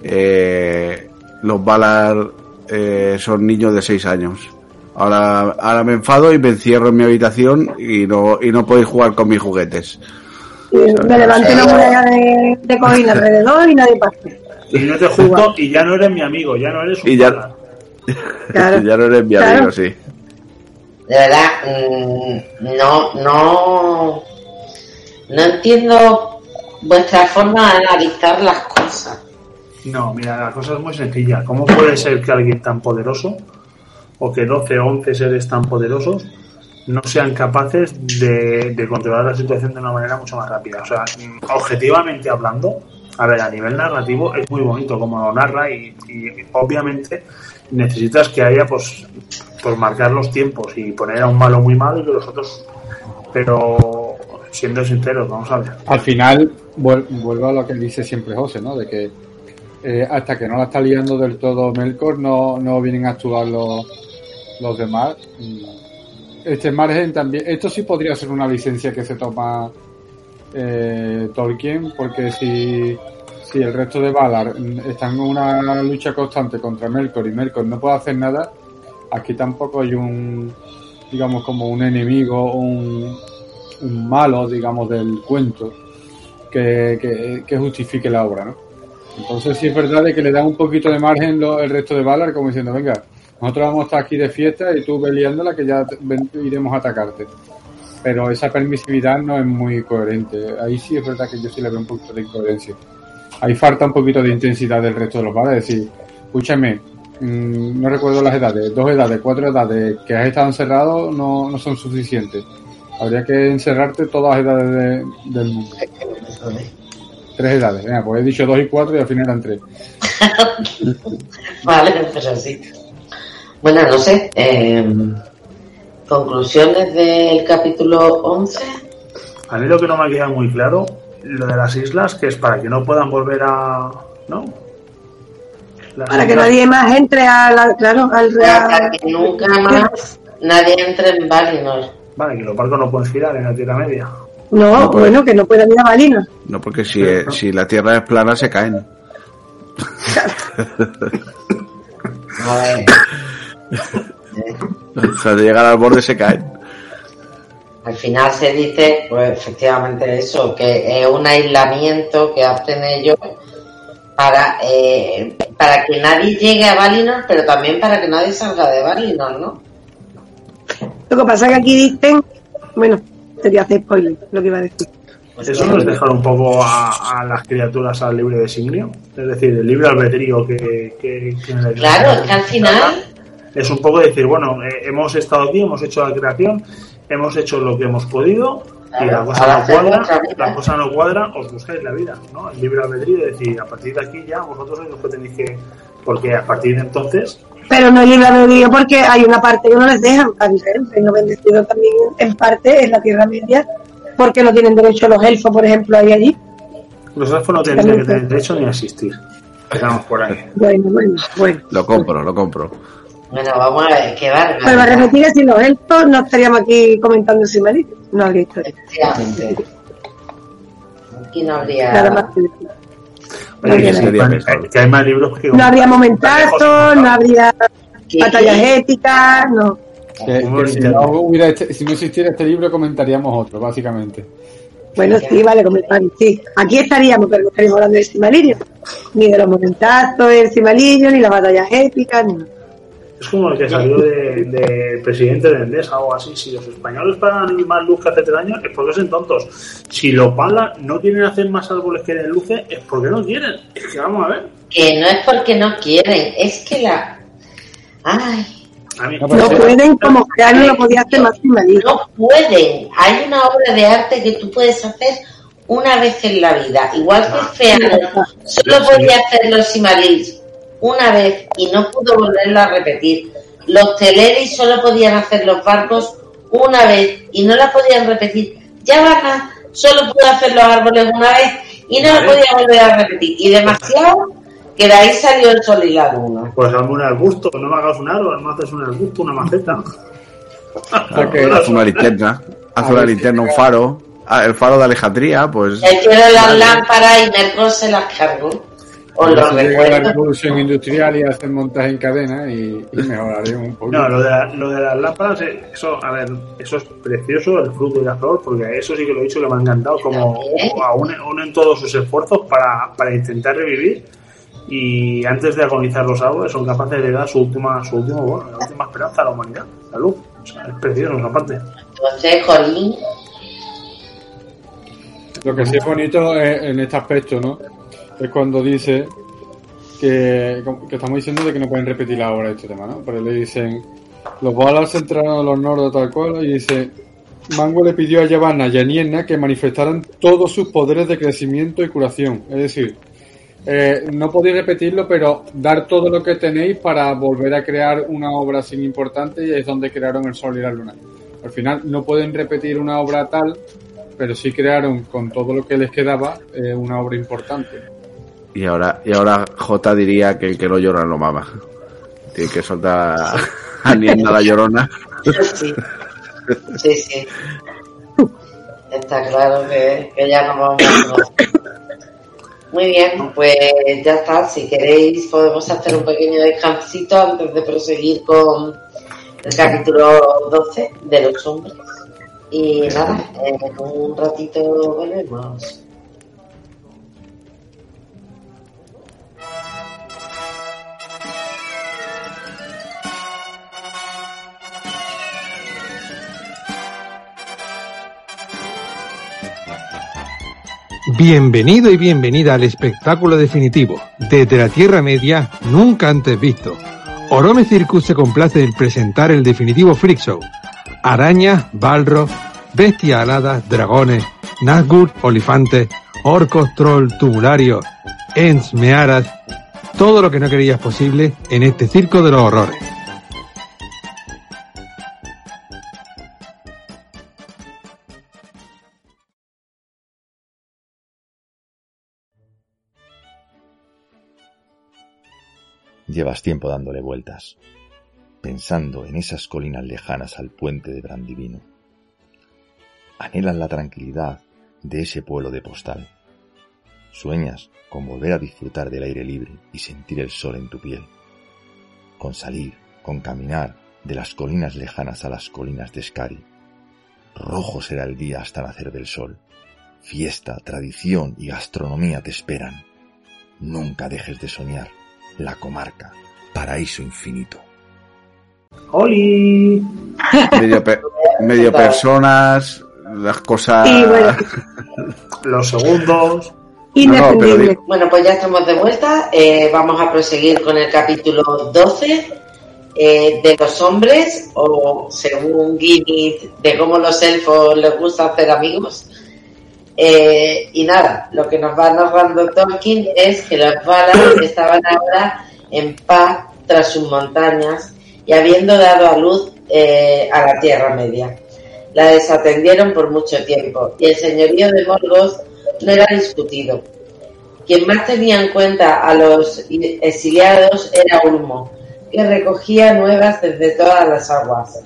eh, los Valar eh, son niños de 6 años ahora ahora me enfado y me encierro en mi habitación y no y no podéis jugar con mis juguetes Y me levanté una muralla de, de cojina alrededor y nadie pasó. Y no te junto y ya no eres mi amigo, ya no eres un Y ya-. Claro. *laughs* ya no eres mi Claro. amigo sí De verdad, mm, no, no, no entiendo vuestra forma de analizar las cosas. No, mira, la cosa es muy sencilla. ¿Cómo puede ser que alguien tan poderoso, o que 12 o 11 seres tan poderosos, no sean capaces de, controlar la situación de una manera mucho más rápida? O sea, objetivamente hablando, a ver, a nivel narrativo es muy bonito como lo narra y, obviamente necesitas que haya, pues, pues marcar los tiempos y poner a un malo muy malo y que los otros... Pero, siendo sinceros, vamos a ver. Al final, vuel- vuelvo a lo que dice siempre José, ¿no? De que eh, hasta que no la está liando del todo Melkor, no, no vienen a actuar los, los demás. Este margen también, esto sí podría ser una licencia que se toma eh, Tolkien, porque si, si el resto de Valar están en una lucha constante contra Melkor y Melkor no puede hacer nada, aquí tampoco hay un, digamos, como un enemigo, un, un malo, digamos, del cuento que, que, que justifique la obra, ¿no? Entonces sí es verdad de que le dan un poquito de margen lo- el resto de Valar, como diciendo, venga, nosotros vamos a estar aquí de fiesta y tú peleándola que ya iremos a atacarte. Pero esa permisividad no es muy coherente. Ahí sí es verdad que yo sí le veo un poquito de incoherencia. Ahí falta un poquito de intensidad del resto de los Valar, es decir, escúchame, mm, no recuerdo las edades, dos edades, cuatro edades que has estado encerrado no, no son suficientes. Habría que encerrarte todas las edades de- del mundo. Tres edades. Venga, pues he dicho dos y cuatro y al final eran tres. *laughs* Vale, pero sí. Bueno, no sé. eh, conclusiones del capítulo 11. A mí lo que no me ha quedado muy claro, lo de las islas, que es para que no puedan volver a... ¿No? Las Para que nadie más entre a la, claro, al Para real. que nunca más nadie entre en Valinor. Vale, que los barcos no pueden girar en la Tierra Media. No, No, pues. bueno, que no puedan ir a Balina. no porque si, eh, si la tierra es plana se caen *laughs* A ver. *laughs* o sea, de llegar al borde se caen Al final se dice, pues efectivamente eso, que es un aislamiento que hacen ellos para, eh, para que nadie llegue a Valinor, pero también para que nadie salga de Valinor, ¿no? Lo que pasa es que aquí dicen, bueno, sería hacer spoiler lo que iba a decir. Eso nos deja un poco a, a las criaturas al libre designio. Es decir, el libre albedrío que... que, que- Claro, es que al final, Es un poco decir, bueno, eh, hemos estado aquí, hemos hecho la creación, hemos hecho lo que hemos podido y la cosa no cuadra, la cosa no cuadra, os buscáis la vida, ¿no? El libre albedrío, es decir, a partir de aquí ya vosotros sois los que tenéis que... Porque a partir de entonces Pero no es libre albedrío porque hay una parte que no les dejan. Al reino bendecido también en parte es la Tierra Media porque no tienen derecho los elfos, por ejemplo, ahí allí. los elfos no tendrían que tener derecho ni a existir. Estamos por ahí. Bueno, bueno, bueno. lo compro lo compro bueno, vamos a ver, qué Pero a barbaridad. repetir, sin los elfos no estaríamos aquí comentando sin marido. No habría historia. Efectivamente. Aquí no Nada habría... más que decir. Oye, que, hay más libros que... No habría momentazos, no habría ¿Qué? batallas éticas, no. Que- que si, no hubiera este- si no existiera este libro, comentaríamos otro, básicamente. Bueno, sí, vale, comentar, sí. Aquí estaríamos, pero no estaríamos hablando de Silmarillion. Ni de los momentazos del Silmarillion, ni las batallas épicas, ni nada. Es como el que salió de, de presidente de Endesa o así. Si los españoles pagan más luz que hace tres años, es porque son tontos. Si lo pagan, no quieren hacer más árboles que den luces, es porque no quieren. Es que vamos a ver. Que no es porque no quieren, es que la... Ay, mí, No, pueden, como crear, no lo podía hacer más no pueden. Hay una obra de arte que tú puedes hacer una vez en la vida. Igual que el Feano solo podía hacerlo Simarils una vez y no pudo volverlo a repetir. los Teleris solo podían hacer los barcos una vez y no la podían repetir. Yavanna solo pudo hacer los árboles una vez y no lo podía volver a repetir. Y demasiado que de ahí salió el sol y la luna. Pues hazme un arbusto, no me hagas un árbol, no haces un arbusto, una maceta. *laughs* Haz una linterna, haz una linterna, un faro. Ah, el faro de Alejandría, pues. Quiero las lámparas y Mercor se las cargó. Os lo la revolución industrial y hacen montaje en cadena y, y mejorarían un poquito. No, lo de, la- lo de las lámparas, eh, eso, a ver, eso es precioso, el fruto y la flor, porque eso sí que lo he dicho que me ha encantado, como aún unen todos sus esfuerzos para, para intentar revivir y antes de agonizar los árboles son capaces de dar su última, su último, bueno, la última esperanza a la humanidad, la luz. O sea, es precioso esa parte. Entonces, Jolín, Lo que sí es bonito es- en este aspecto, ¿no? Es cuando dice que, estamos diciendo de que no pueden repetir de este tema, ¿no? Pero le dicen, los Valar entraron a los nordos tal cual y dice, Mango le pidió a Yavanna y a Nienna que manifestaran todos sus poderes de crecimiento y curación. Es decir, eh, no podéis repetirlo, pero dar todo lo que tenéis para volver a crear una obra sin importante y es donde crearon el Sol y la Luna. Al final no pueden repetir una obra tal, pero sí crearon con todo lo que les quedaba eh, una obra importante. Y ahora, y ahora J diría que el que no llora no mama. Tiene que soltar a, a Nienda la llorona. sí. Sí, sí. Está claro que, que ya no vamos a... Muy bien, pues ya está. Si queréis, podemos hacer un pequeño descansito antes de proseguir con el capítulo 12 de los hombres. Y nada, en un ratito volvemos. Bienvenido y bienvenida al espectáculo definitivo, desde la Tierra Media, nunca antes visto. Orome Circus se complace en presentar el definitivo Freak Show. Arañas, balros, bestias aladas, dragones, Nazgûl, olifantes, orcos, troll, tubularios, ents, mearas, todo lo que no querías posible en este circo de los horrores. Llevas tiempo dándole vueltas, pensando en esas colinas lejanas al puente de Brandivino. Anhelas la tranquilidad de ese pueblo de postal. Sueñas con volver a disfrutar del aire libre y sentir el sol en tu piel. Con salir, con caminar de las colinas lejanas a las colinas de Skari. Rojo será el día hasta nacer del sol. Fiesta, tradición y gastronomía te esperan. Nunca dejes de soñar. La comarca, paraíso infinito. ¡Oli! Medio, pe- *laughs* medio personas, las cosas. Bueno, Los segundos. indefendible. Bueno, pues ya estamos de vuelta. Eh, vamos a proseguir con el capítulo 12 eh, de los hombres, o según Guinness, de cómo los elfos les gusta hacer amigos. Eh, y nada, lo que nos va narrando Tolkien es que los Valar estaban ahora en paz tras sus montañas y habiendo dado a luz eh, a la Tierra Media. La desatendieron por mucho tiempo y el señorío de Morgoth no era discutido. Quien más tenía en cuenta a los exiliados era Ulmo, que recogía nuevas desde todas las aguas.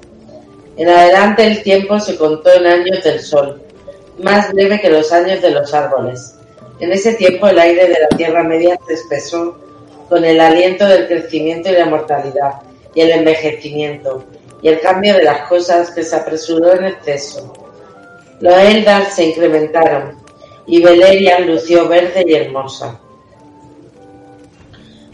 En adelante el tiempo se contó en años del sol, más breve que los años de los árboles. En ese tiempo el aire de la Tierra Media se espesó con el aliento del crecimiento y la mortalidad, y el envejecimiento, y el cambio de las cosas que se apresuró en exceso. Los Eldar se incrementaron, y Beleriand lució verde y hermosa.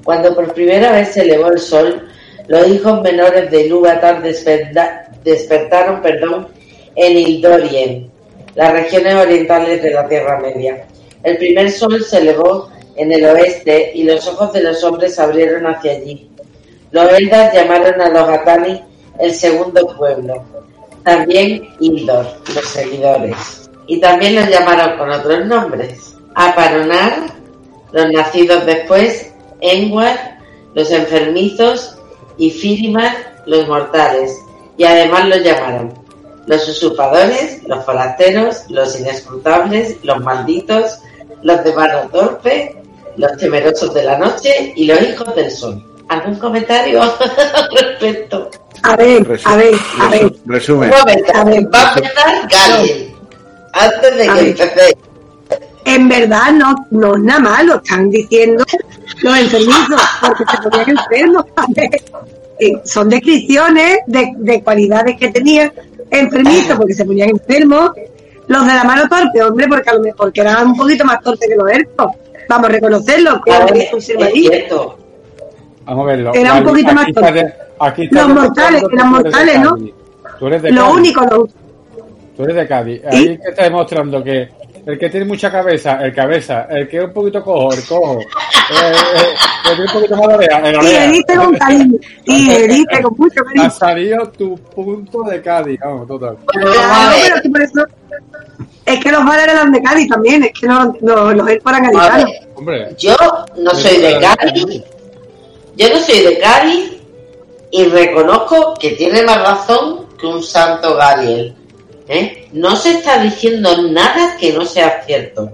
Cuando por primera vez se elevó el sol, los hijos menores de Ilúvatar desperta- despertaron perdón, en Ildorien, las regiones orientales de la Tierra Media. El primer sol se elevó en el oeste y los ojos de los hombres se abrieron hacia allí. Los Eldar llamaron a los Atani el segundo pueblo, también Ildor, los seguidores. Y también los llamaron con otros nombres. Aparonar, los nacidos después, Engwar, los enfermizos, y Firimar, los mortales, y además los llamaron los usurpadores, los forasteros, los inescrutables, los malditos, los de mano torpe, los temerosos de la noche y los hijos del sol. ¿Algún comentario *laughs* al respecto? A ver, a ver, a ver. Resumen. Un momento, A ver, va a empezar Galiel. Antes de A que ver. empecéis. En verdad no, no es nada malo, están diciendo los enfermizos, porque se ponían enfermos. A ver, eh, son descripciones de, de cualidades que tenían enfermizos, porque se ponían enfermos. Los de la mano torpe, hombre, porque a lo mejor que eran un poquito más torpes que los elfos. Vamos a reconocerlo, que eran. Vamos a verlo. Era un poquito más torpe. de- aquí está Los mortales, eran mortales, ¿no? Tú eres de Lo Cádiz. único, lo, Tú eres de Cádiz. Ahí te está demostrando que el que tiene mucha cabeza, el cabeza. El que es un poquito cojo, el cojo. eh, eh, el que tiene un poquito más de oreja, el y oreja. le dice con cariño, y dice con mucho Ha cariño. salido tu punto de Cádiz, vamos, total. Bueno, vamos a Claro, ver. pero que por eso- es que los bares eran de Cádiz también, es que no, no, los eran gaditanos. Hombre, Yo no soy de Cádiz, yo no soy de Cádiz y reconozco que tiene más razón que un santo Galiel. ¿eh? No se está diciendo nada que no sea cierto.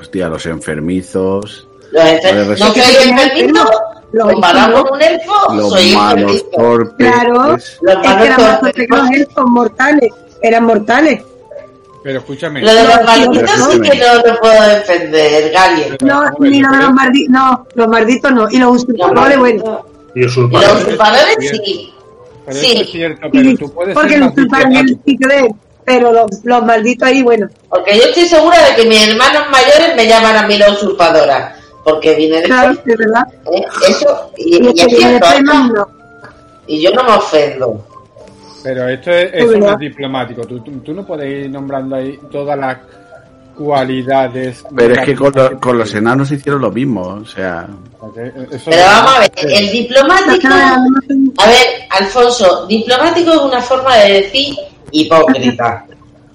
Hostia, los enfermizos, Los enfer- Vale, no soy. Los comparado con un elfo, los soy malos enfermito. torpes. Claro, es Los que eran más torpes, los elfos mortales, eran mortales. pero escúchame. Lo de los malditos sí que no lo puedo defender, Galiel. No, ni los de los malditos, no, los malditos no, y los usurpadores, bueno. Y los usurpadores. sí. Pero Sí. eso es cierto, pero tú puedes porque ser los él, pero los, los malditos ahí, bueno. Porque yo estoy segura de que mis hermanos mayores me llaman a mí la usurpadora. Porque vine de Claro, es verdad. ¿eh? Eso, y, Y y es viene cierto, no. Y yo no me ofendo. Pero esto es, eso no es diplomático. Tú, tú, tú no puedes ir nombrando ahí todas las cualidades. Pero es que con, lo- con los enanos hicieron lo mismo, o sea, Eso Pero vamos a ver, el diplomático. A ver, Alfonso, diplomático es una forma de decir hipócrita.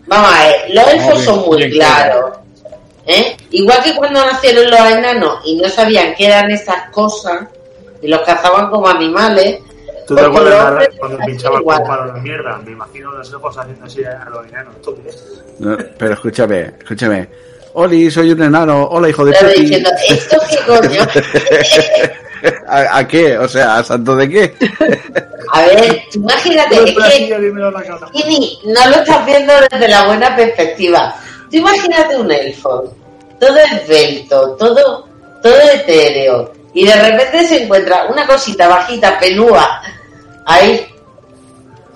Vamos a ver, los elfos son muy claros. ¿eh? Igual que cuando nacieron los enanos y no sabían qué eran esas cosas y los cazaban como animales. ¿Tú te porque acuerdas los la- hombres cuando hacen pinchaban igual. con palo la mierda? Me imagino los elfos haciendo así a los enanos. ¿Esto qué es? no, pero escúchame, escúchame. Oli, soy un enano. Hola, hijo de Pero Pepi. diciendo, ¿esto qué coño? *laughs* ¿A, a qué? O sea, ¿a santo de qué? A ver, imagínate, es así, que no lo estás viendo desde la buena perspectiva. Tú imagínate un elfo, todo esbelto, todo, todo etéreo, y de repente se encuentra una cosita bajita, pelúa, ahí,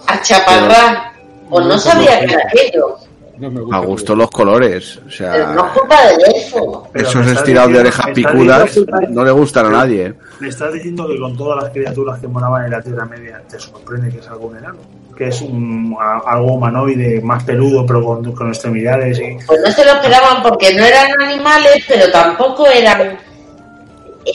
a chaparrar, o no sabía que era aquello, No me gusta. A gusto los colores. O pero no es sea, culpa del elfo. Esos estirados de orejas picudas diciendo- no le gustan a nadie. Me estás diciendo que con todas las criaturas que moraban en la Tierra Media te sorprende que es algo un enano. Que es un, a- algo humanoide más peludo, pero con, con extremidades y. Pues no se lo esperaban porque no eran animales, pero tampoco eran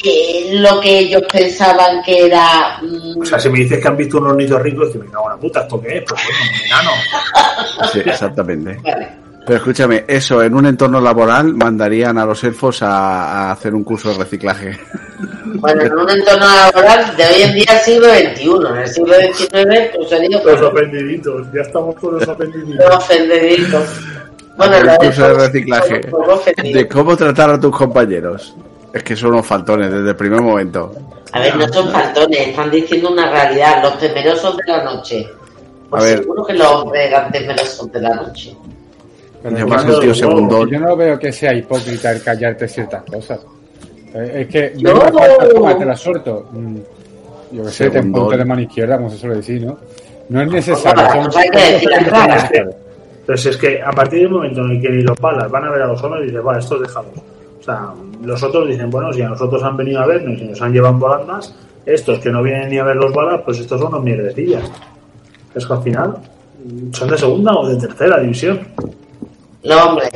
eh, lo que ellos pensaban que era... mm, O sea, si me dices que han visto un ornitorrinco, es que me cago en la puta, ¿esto qué es? Pues bueno, un enano. *laughs* Sí, exactamente. vale. Pero escúchame, eso en un entorno laboral mandarían a los elfos a, a hacer un curso de reciclaje. *laughs* Bueno, en un entorno laboral de hoy en día siglo XXI, en el siglo XIX, pues se digo Los ofendiditos, ya estamos con los los ofendiditos. ofendiditos. Bueno, los curso de reciclaje. De cómo tratar a tus compañeros. Es que son unos faltones desde el primer momento. A ver, no son faltones, están diciendo una realidad, los temerosos de la noche. Pues A ver. seguro que los hombres eran temerosos de la noche. Pero Y yo no- tío segundón. Yo no veo que sea hipócrita el callarte ciertas cosas. Eh, Es que No. falta, toma, te la suelto. Mm, Yo que sé, te ponte de mano izquierda, como se suele decir, ¿no? No es necesario. Bueno, son- pues. Entonces es que a partir del momento en el que ni los balas van a ver a los hombres, dicen, va, estos déjalos. O sea, los otros dicen, bueno, si a nosotros han venido a vernos y nos han llevado volandas, estos que no vienen ni a ver los balas, pues estos son unos mierdecillas. Es que al final son de segunda o de tercera división. Los hombres,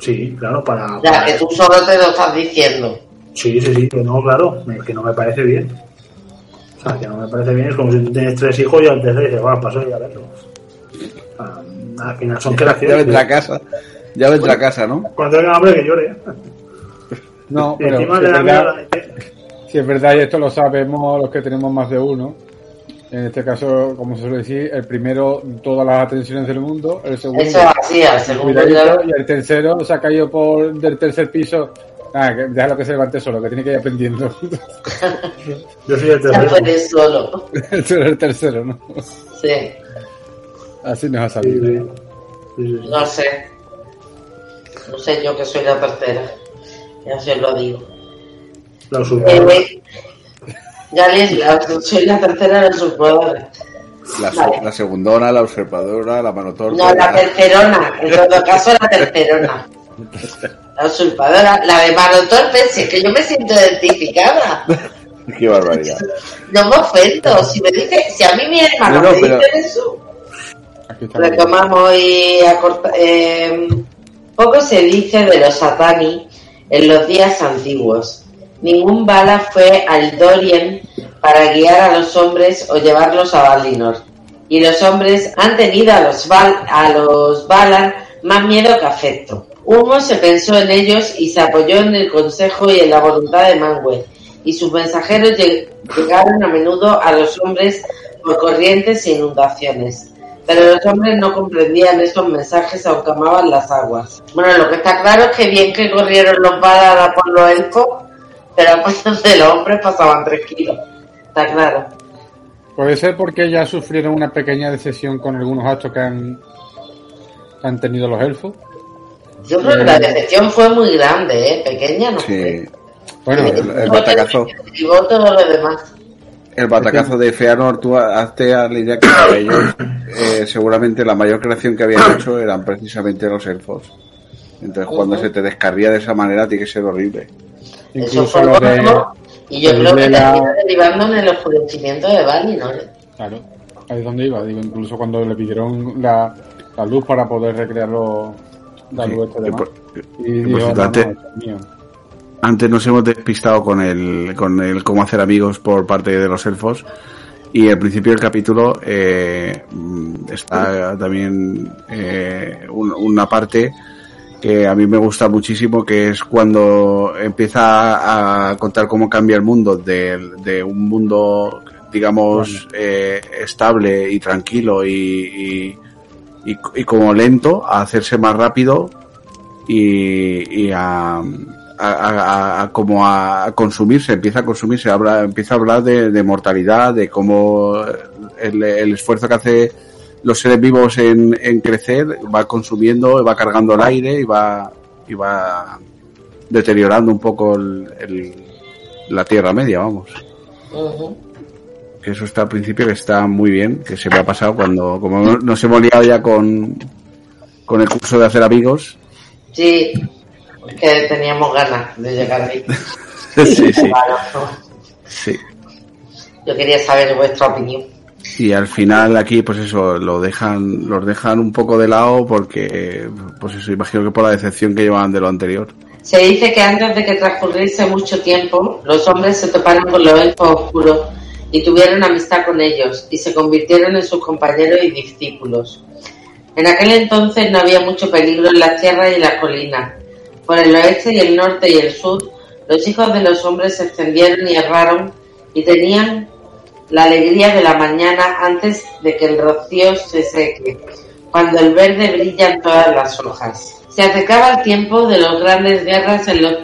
Sí, claro, para... ya para- que tú solo te lo estás diciendo. Sí, sí, sí, pero no, claro, que no me parece bien. O sea, que no me parece bien, es como si tú tienes tres hijos y al tercero dices, va, paso y a verlos. O sea, al final son Ya creaciones. vendrá a casa. Ya vendrá a casa, ¿no? Cuando tenga hambre que llore. *laughs* No, pero es verdad, si es verdad, y esto lo sabemos los que tenemos más de uno, en este caso, como se suele decir, el primero, todas las atenciones del mundo, el segundo, Eso así, el segundo cuidadito, y el tercero se ha caído por del tercer piso. Ah, que déjalo que se levante solo, que tiene que ir aprendiendo. *laughs* Yo soy el ya tercero. solo. *laughs* Tú eres el tercero, ¿no? Sí, Así nos ha Sí, salido. sí. Sí, sí. no sé. No sé yo que soy la tercera. Ya se os lo digo. La usurpadora. Eh, ya les, la- soy la tercera de los usurpadores. La, Vale. la segundona, la observadora, la mano torpe. No, la tercerona. En todo caso, la tercerona. La usurpadora. La de mano torpe, si es que yo me siento identificada. *laughs* Qué barbaridad. No me ofendo. Si me dice, si a mí mi hermano No, no, me pero- dice eso, retomamos y acorta- eh, poco se dice de los Satani en los días antiguos. Ningún bala fue al Dorien para guiar a los hombres o llevarlos a Valinor. Y los hombres han tenido a los, Val- a los Valar más miedo que afecto. Humo se pensó en ellos y se apoyó en el consejo y en la voluntad de Manwë. Y sus mensajeros lleg- llegaron a menudo a los hombres por corrientes e inundaciones. Pero los hombres no comprendían estos mensajes aunque amaban las aguas. Bueno, lo que está claro es que bien que corrieron los Valar a por los elfos, pero *laughs* pues de los hombres pasaban tres kilos. Está claro. Puede ser porque ya sufrieron una pequeña decepción con algunos actos que han, que han tenido los elfos. Yo creo que la decepción fue muy grande, ¿eh? Pequeña no fue. Sí. Bueno, el, el batacazo. Y todo lo demás. El batacazo de Feanor, tú hazte a la idea que para *coughs* ellos eh, seguramente la mayor creación que habían hecho eran precisamente los elfos. Entonces cuando se te descarría de esa manera tiene que ser horrible. Eso incluso lo de. Y yo creo que la- derivando en el oscurecimiento de Valinor. ¿eh? Claro, ahí es donde iba. Digo, incluso cuando le pidieron la, la luz para poder recrear los- la Sí, luz este que demás. por- Y cierto, no, no, mío. Antes nos hemos despistado con el, con el cómo hacer amigos por parte de los elfos. Y al principio del capítulo eh, está también eh, un- una parte que a mí me gusta muchísimo, que es cuando empieza a contar cómo cambia el mundo de, de un mundo, digamos, eh, estable y tranquilo y, y, y- y como lento a hacerse más rápido y, y a, a, a- como a, consumirse, empieza a consumirse, empieza a hablar de, mortalidad, de cómo el, esfuerzo que hace los seres vivos en, en crecer va consumiendo, va cargando el aire y va, y va deteriorando un poco el, el- la Tierra Media, vamos. Que eso está al principio que está muy bien, que se me ha pasado cuando, como no- nos hemos liado ya con, con el curso de hacer amigos. Sí, que teníamos ganas de llegar ahí. *laughs* sí, sí, sí. Yo quería saber vuestra opinión. Y al final aquí, pues eso, lo dejan, los dejan un poco de lado porque, pues eso, imagino que por la decepción que llevaban de lo anterior. Se dice que antes de que transcurriese mucho tiempo, los hombres se toparon con los elfos oscuros y tuvieron amistad con ellos y se convirtieron en sus compañeros y discípulos. En aquel entonces no había mucho peligro en las tierras y en las colinas. Por el oeste y el norte y el sur, los hijos de los hombres se extendieron y erraron y tenían la alegría de la mañana antes de que el rocío se seque, cuando el verde brilla en todas las hojas. Se acercaba el tiempo de las grandes guerras en los,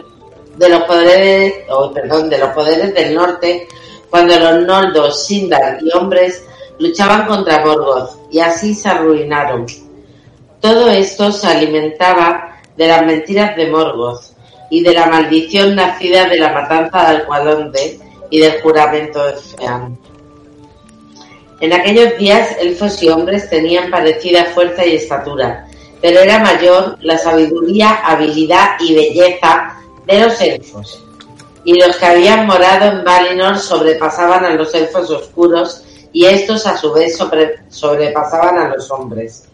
de los poderes, oh, perdón, de los poderes del norte, cuando los Noldos, Sindar y hombres luchaban contra Morgoth y así se arruinaron. Todo esto se alimentaba de las mentiras de Morgoth y de la maldición nacida de la matanza de Alqualonde y del juramento de Fean. En aquellos días, elfos y hombres tenían parecida fuerza y estatura, pero era mayor la sabiduría, habilidad y belleza de los elfos. Y los que habían morado en Valinor sobrepasaban a los elfos oscuros y estos a su vez sobre- sobrepasaban a los hombres.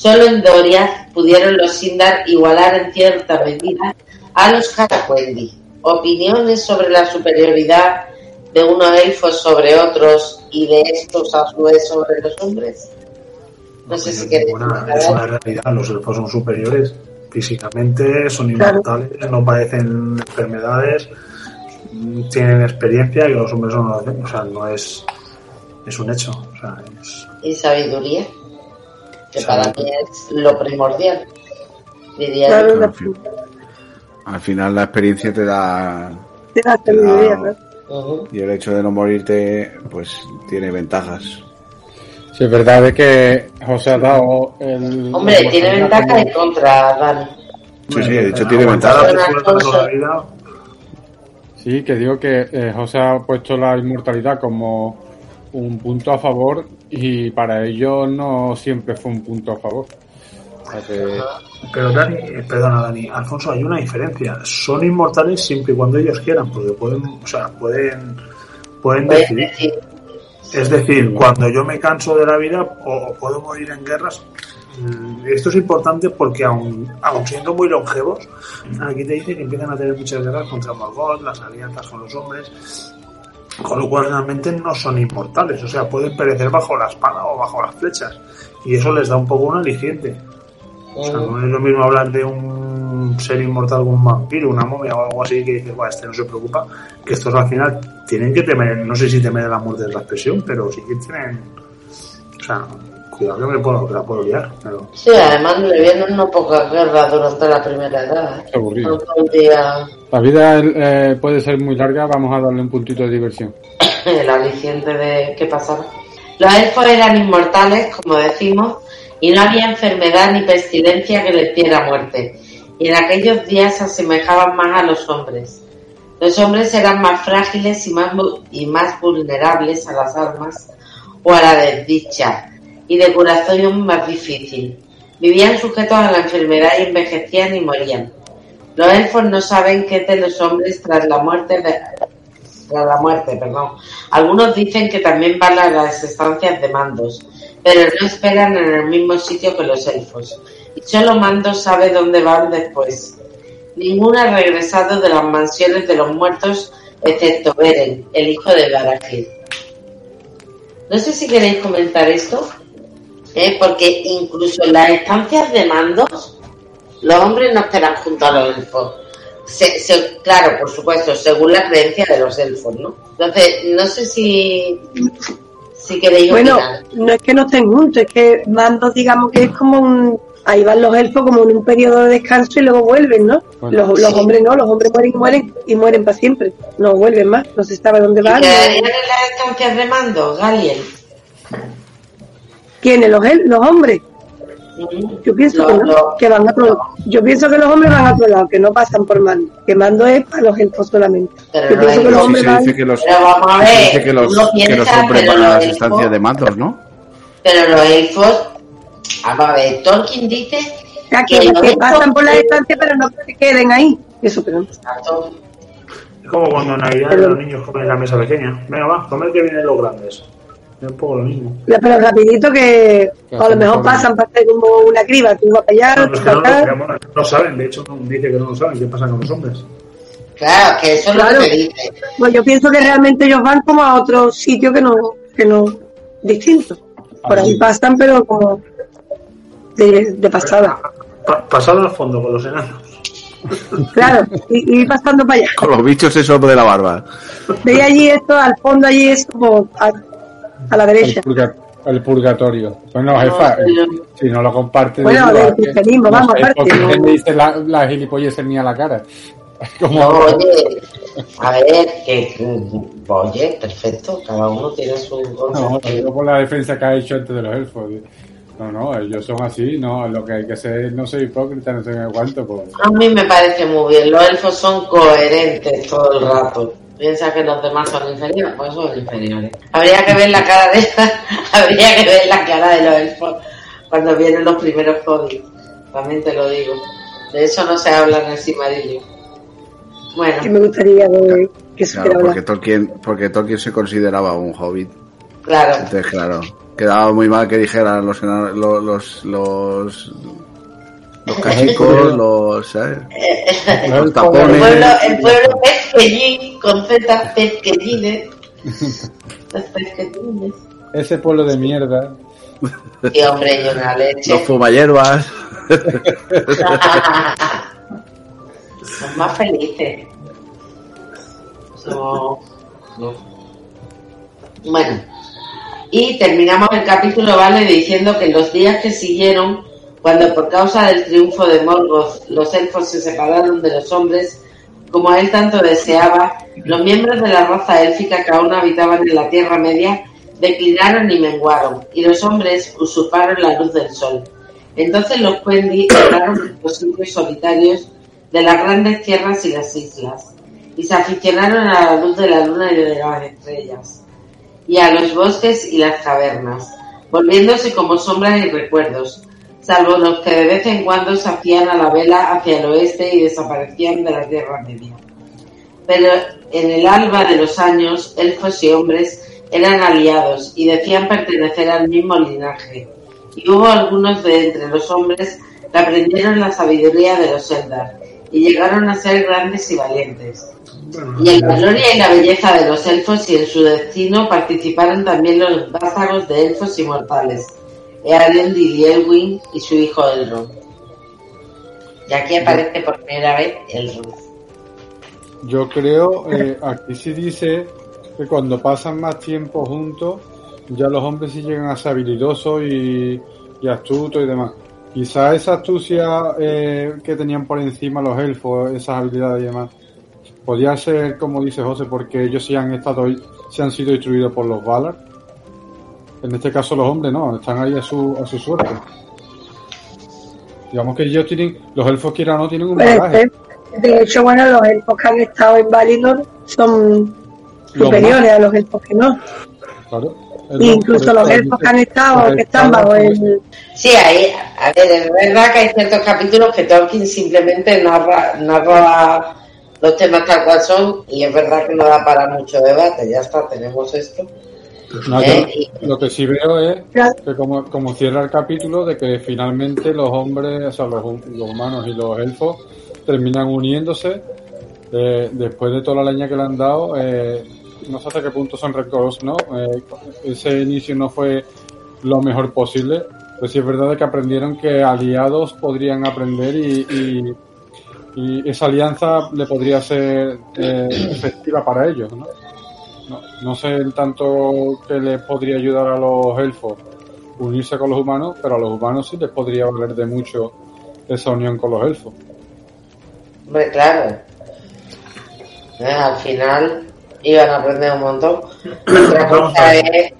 Solo en Doriath pudieron los Sindar igualar en cierta medida a los Haraquendi. Opiniones sobre la superioridad de unos elfos sobre otros y de estos a su vez sobre los hombres. No sé si queréis es una realidad, los elfos son superiores. Físicamente son inmortales, no padecen enfermedades, tienen experiencia y los hombres hacen. O sea, no es, es un hecho. O sea, es, Y sabiduría, que para mí es lo primordial. Diría Claro, yo. la Al, fin- al final la experiencia te da sabiduría, ¿no? Ujú. y el hecho de no morirte pues tiene ventajas. Sí, es verdad de que José ha dado el... Hombre, tiene oportunidad ventaja como- en contra, Dani. Sí, sí, de hecho tiene ventajas. las esfuerzos de toda la vida, Sí, que digo que eh, José ha puesto la inmortalidad como un punto a favor y para ello no siempre fue un punto a favor. Que- Pero Dani, perdona Dani, Alfonso, hay una diferencia. Son inmortales siempre y cuando ellos quieran, porque pueden, o sea, pueden, pueden decidir. decir, Es decir, cuando yo me canso de la vida o, o puedo morir en guerras. mm, Esto es importante porque aun, aun siendo muy longevos, aquí te dice que empiezan a tener muchas guerras contra Morgoth, las alianzas con los hombres, con lo cual realmente no son inmortales, o sea, pueden perecer bajo la espada o bajo las flechas, y eso les da un poco un aliciente. O sea, no es lo mismo hablar de un ser inmortal como un vampiro, una momia o algo así que dices, "Buah, este no se preocupa, que estos al final tienen que temer, no sé si temer la muerte de la expresión, pero sí que tienen, o sea, me puedo, que la puedo liar, pero Sí, además no pocas guerras durante la primera edad. Es aburrido. Día La vida eh, puede ser muy larga, vamos a darle un puntito de diversión. *coughs* el aliciente de qué pasaba. Los elfos eran inmortales, como decimos, y no había enfermedad ni pestilencia que les diera muerte. Y en aquellos días se asemejaban más a los hombres. Los hombres eran más frágiles y más, y más vulnerables a las armas o a la desdicha, y de curación más difícil. Vivían sujetos a la enfermedad y envejecían y morían. Los elfos no saben qué es de los hombres tras la muerte tras la muerte, perdón. Algunos dicen que también van a las estancias de mandos, pero no esperan en el mismo sitio que los elfos. Y solo Mandos sabe dónde van después. Ninguno ha regresado de las mansiones de los muertos, excepto Beren, el hijo de Barahir. No sé si queréis comentar esto, ¿eh? porque incluso en las estancias de mandos, los hombres no esperan junto a los elfos. Se- se- claro, por supuesto, según la creencia de los elfos, ¿no? Entonces, no sé si, si queréis Bueno, opinar. no es que no estén juntos, es que Mandos, digamos que es como un. Ahí van los elfos como en un periodo de descanso y luego vuelven, ¿no? Bueno. los, los Sí. hombres no, los hombres mueren y mueren y mueren para siempre. No vuelven más, no se sabe dónde ¿Y van. quedarían en las estancias de mando, Galien? ¿Quiénes? Los, hombres. Yo pienso que no, que van a otro. Yo pienso que los hombres van a otro lado, que no pasan por mando. Que mando es para los elfos solamente. Pero Yo no pienso hay- que los hombres se van. dice que los, Pero vamos a sí se ver, dice que los, que los hombres van a las estancias de mandos, ¿no? Pero los elfos, vamos a ver, Tolkien dice que, que los que pasan por la distancia, pero no que se queden ahí. Eso, pero Exacto. es como cuando en Navidad Pero- los niños comen en la mesa pequeña. Venga, va, comer que vienen los grandes. Es un poco lo mismo. Ya, pero rapidito que a lo mejor pasan para hacer como una criba, tú vas allá, No, acá. saben, de hecho no, dice que no lo saben qué pasa con los hombres. Claro, que eso es lo Claro. que dice. Pues yo pienso que realmente ellos van como a otro sitio que no, que no, distinto. Por ahí pasan, pero como de, de pasada. Pa- pasado al fondo con los enanos. Claro, y, pasando para allá. Con los bichos esos de la barba. Veis allí esto, al fondo allí es como a, la El, derecha. purga- el purgatorio. Bueno, No, jefa, pero- si no lo comparte... Bueno, del ¿a qué? cristianismo, No vamos, aparte, no. ¿quién le dice la, la gilipollas ni a la cara? *laughs* Como No, oye, a ver, que, mm, oye, perfecto, cada uno tiene su No, digo por la defensa que ha hecho antes de los elfos. No, no, ellos son así, no, lo que hay que hacer es no ser hipócrita, no sé cuánto, pues. A mí me parece muy bien, los elfos son coherentes todo el rato. Piensa que los demás son inferiores, pues son inferiores. Habría que ver la cara de *laughs* habría que ver la cara de los elfos cuando vienen los primeros hobbits. También te lo digo. De eso no se habla en el Silmarillion. Bueno, Que me gustaría que, Claro, porque. Tolkien, porque Tolkien se consideraba un hobbit. claro. Entonces, claro, quedaba muy mal que dijeran los los los los, *laughs* los cachicos, los, ¿sabes? *laughs* los El tapones. pueblo, el pueblo pesquellín, con Z. Los pesquellines. *laughs* Ese pueblo de mierda. Y hombre, y una leche. Los fumayervas. Son más felices. Bueno, y terminamos el capítulo, ¿vale? Diciendo que en los días que siguieron, cuando por causa del triunfo de Morgoth los elfos se separaron de los hombres, como él tanto deseaba, los miembros de la raza élfica que aún habitaban en la Tierra Media declinaron y menguaron, y los hombres usurparon la luz del sol. Entonces los Quendi entraron los sitios solitarios de las grandes tierras y las islas, y se aficionaron a la luz de la luna y de las estrellas, y a los bosques y las cavernas, volviéndose como sombras y recuerdos, salvo los que de vez en cuando se hacían a la vela hacia el oeste y desaparecían de la Tierra Media. Pero en el alba de los años, elfos y hombres eran aliados y decían pertenecer al mismo linaje, y hubo algunos de entre los hombres que aprendieron la sabiduría de los Eldar y llegaron a ser grandes y valientes. Y en la gloria y la belleza de los elfos y en su destino participaron también los vástagos de elfos inmortales, Earendil y Elwin y su hijo Elrond. Y aquí aparece por primera vez Elrond. Yo creo, eh, aquí sí dice que cuando pasan más tiempo juntos, ya los hombres sí llegan a ser habilidosos y, y astutos y demás. Quizá esa astucia eh, que tenían por encima los elfos, esas habilidades y demás, podría ser, como dice José, porque ellos sí han estado, se han sido instruidos por los Valar. En este caso los hombres no, están ahí a su, a su suerte. Digamos que ellos tienen, los elfos quieran o no, tienen un Puede bagaje. ser. De hecho, bueno, los elfos que han estado en Valinor son Los superiores a los elfos que no. Claro. Incluso los elfos que han estado, que están bajo el... Sí, ahí, a ver, es verdad que hay ciertos capítulos que Tolkien simplemente narra, narra los temas tal cual son y es verdad que no da para mucho debate, ya está, tenemos esto. No, Eh, yo lo que sí veo es que como, como cierra el capítulo de que finalmente los hombres, o sea, los, los humanos y los elfos terminan uniéndose eh, después de toda la leña que le han dado. eh, no sé hasta qué punto son rencorosos, ¿no? Eh, ese inicio no fue lo mejor posible, pero sí es verdad que aprendieron que aliados podrían aprender y, y, y esa alianza le podría ser efectiva para ellos, ¿no? No, no sé en tanto que les podría ayudar a los elfos unirse con los humanos, pero a los humanos sí les podría valer de mucho esa unión con los elfos. Hombre, claro. Eh, al final iban a aprender un montón. *coughs* Otra Vamos cosa a ver. es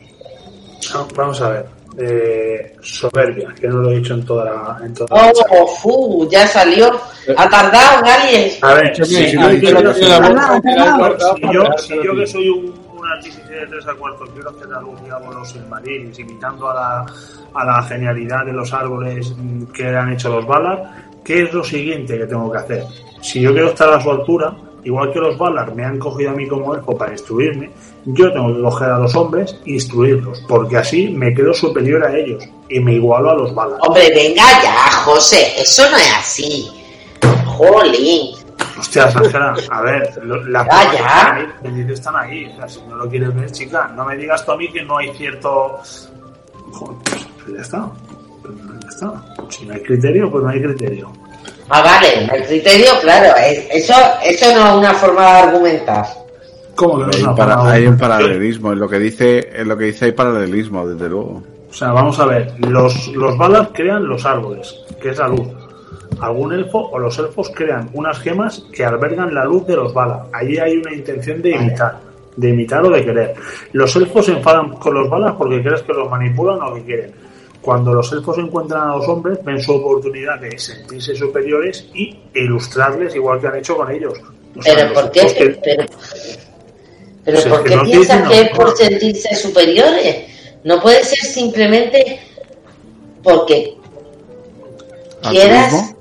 Vamos a ver. Eh, soberbia, que no lo he dicho en toda la. En toda la Oh, fu, ya salió. Ha tardado, Galies. A ver, si, a yo, que yo- si yo soy un, un artífice de tres a cuartos, quiero hacer algo, digamos, los Silmarils, imitando a la, a la genialidad de los árboles que han hecho los Valar, ¿qué es lo siguiente que tengo que hacer? Si yo quiero estar a su altura, igual que los Valar me han cogido a mí como elfo para instruirme, yo tengo que coger a los hombres e instruirlos, porque así me quedo superior a ellos y me igualo a los Valar. Hombre, venga ya, José. Eso no es así. Jolín. Hostias, Ángela, a ver, lo- las Ya, ya. están ahí, los indicios están ahí. O sea, si no lo quieres ver, chica, no me digas tú a mí que no hay cierto. Joder, pues ya está. Pues ya está. Si no hay criterio, pues no hay criterio. Ah, vale, el criterio, claro. es- Eso, eso no es una forma de argumentar. ¿Cómo que no es Hay, una un para- forma- hay un paralelismo, en lo que dice, en lo que dice hay paralelismo, desde luego. O sea, vamos a ver, los, los balas crean los árboles, que es la luz. Algún elfo o los elfos crean unas gemas que albergan la luz de los balas. Allí hay una intención de imitar, de imitar o de querer. Los elfos se enfadan con los balas porque crees que los manipulan o que quieren. Cuando los elfos encuentran a los hombres, ven su oportunidad de sentirse superiores y ilustrarles igual que han hecho con ellos. O sea, Pero ¿por qué, que- pero, pero Pues es ¿por qué no piensas que es por sentirse superiores? No puede ser simplemente porque quieras... ¿Altruismo?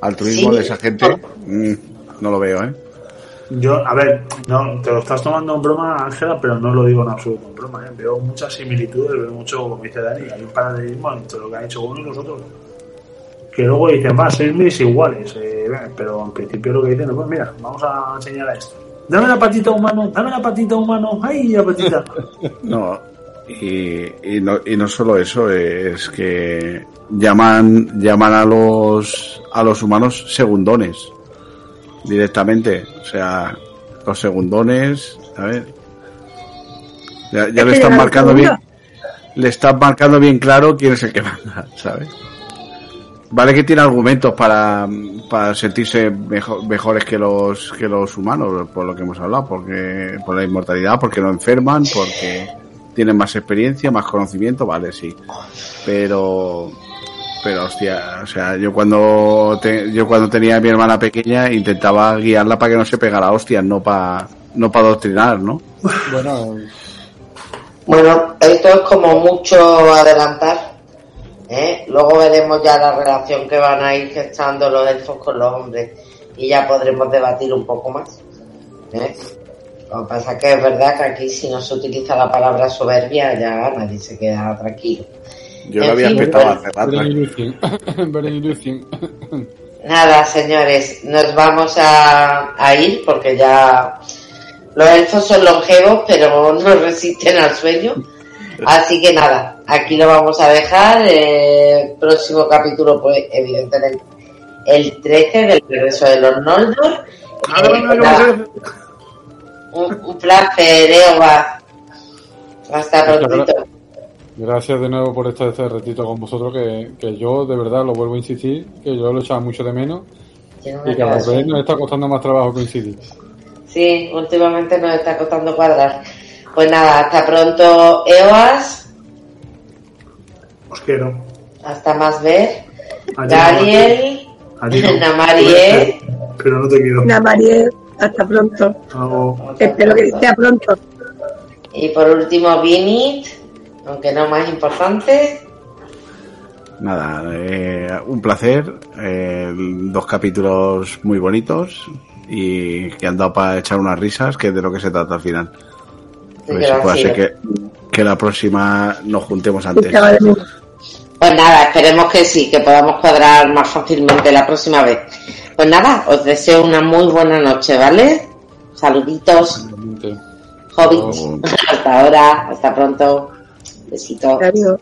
¿Altruismo Sí. de esa gente? Mm, no lo veo, ¿eh? Yo, a ver, no, te lo estás tomando en broma, Ángela, pero no lo digo en absoluto en broma. ¿eh? Veo muchas similitudes, veo mucho, como dice Dani, hay un paralelismo entre lo que han hecho uno y los otros. Que luego dicen, va, seis iguales, eh, pero en principio lo que dicen es, pues mira, vamos a enseñar a esto. Dame la patita humano, dame la patita humano, ay, la patita. *laughs* No, y, y no, y no solo eso, es que llaman, llaman a los, a los humanos segundones directamente. O sea, los segundones, ¿sabes? Ya, ya Es le están marcando bien, le están marcando bien claro quién es el que manda, ¿sabes? Vale que tiene argumentos para, para sentirse mejor- mejores que los que los humanos, por lo que hemos hablado, porque por la inmortalidad, porque no enferman, porque tienen más experiencia, más conocimiento, vale, sí. Pero pero hostia, o sea, yo cuando te- yo cuando tenía a mi hermana pequeña intentaba guiarla para que no se pegara hostias, no para no para adoctrinar, ¿no? Bueno, Bueno, esto es como mucho adelantar. ¿eh? Luego veremos ya la relación que van a ir gestando los elfos con los hombres y ya podremos debatir un poco más. ¿eh? Lo que pasa que es verdad que aquí si no se utiliza la palabra soberbia ya nadie se queda tranquilo. Yo En lo había fin, empezado hace rato. *laughs* Nada, señores, nos vamos a, a ir porque ya los elfos son longevos, pero no resisten al sueño. Así que nada, aquí lo vamos a dejar. eh, próximo capítulo, pues, evidentemente, el 13 del regreso de los Noldor. Eh, nada, un, un placer, Eva. Hasta Muchas pronto. Gracias de nuevo por estar este ratito con vosotros, que, que yo de verdad lo vuelvo a insistir, que yo lo echaba mucho de menos y que a cara los vez suya. nos está costando más trabajo coincidir. Sí, últimamente nos está costando cuadrar. Pues nada, hasta pronto, Eoas. Os quiero. Hasta más ver. A ti, Galiel. A ti no. Namarie. Pero no te quiero. Una Mariel, hasta pronto. Espero que sea pronto. Y por último, Vinit. Aunque no más importante. Nada, eh, un placer, eh, dos capítulos muy bonitos y que han dado para echar unas risas, que es de lo que se trata al final. Puede gracias. ser que, que la próxima nos juntemos antes. Pues nada, esperemos que sí, que podamos cuadrar más fácilmente la próxima vez. Pues nada, os deseo una muy buena noche, ¿vale? Saluditos, Realmente. hobbits. *laughs* Hasta ahora, hasta pronto. Adiós.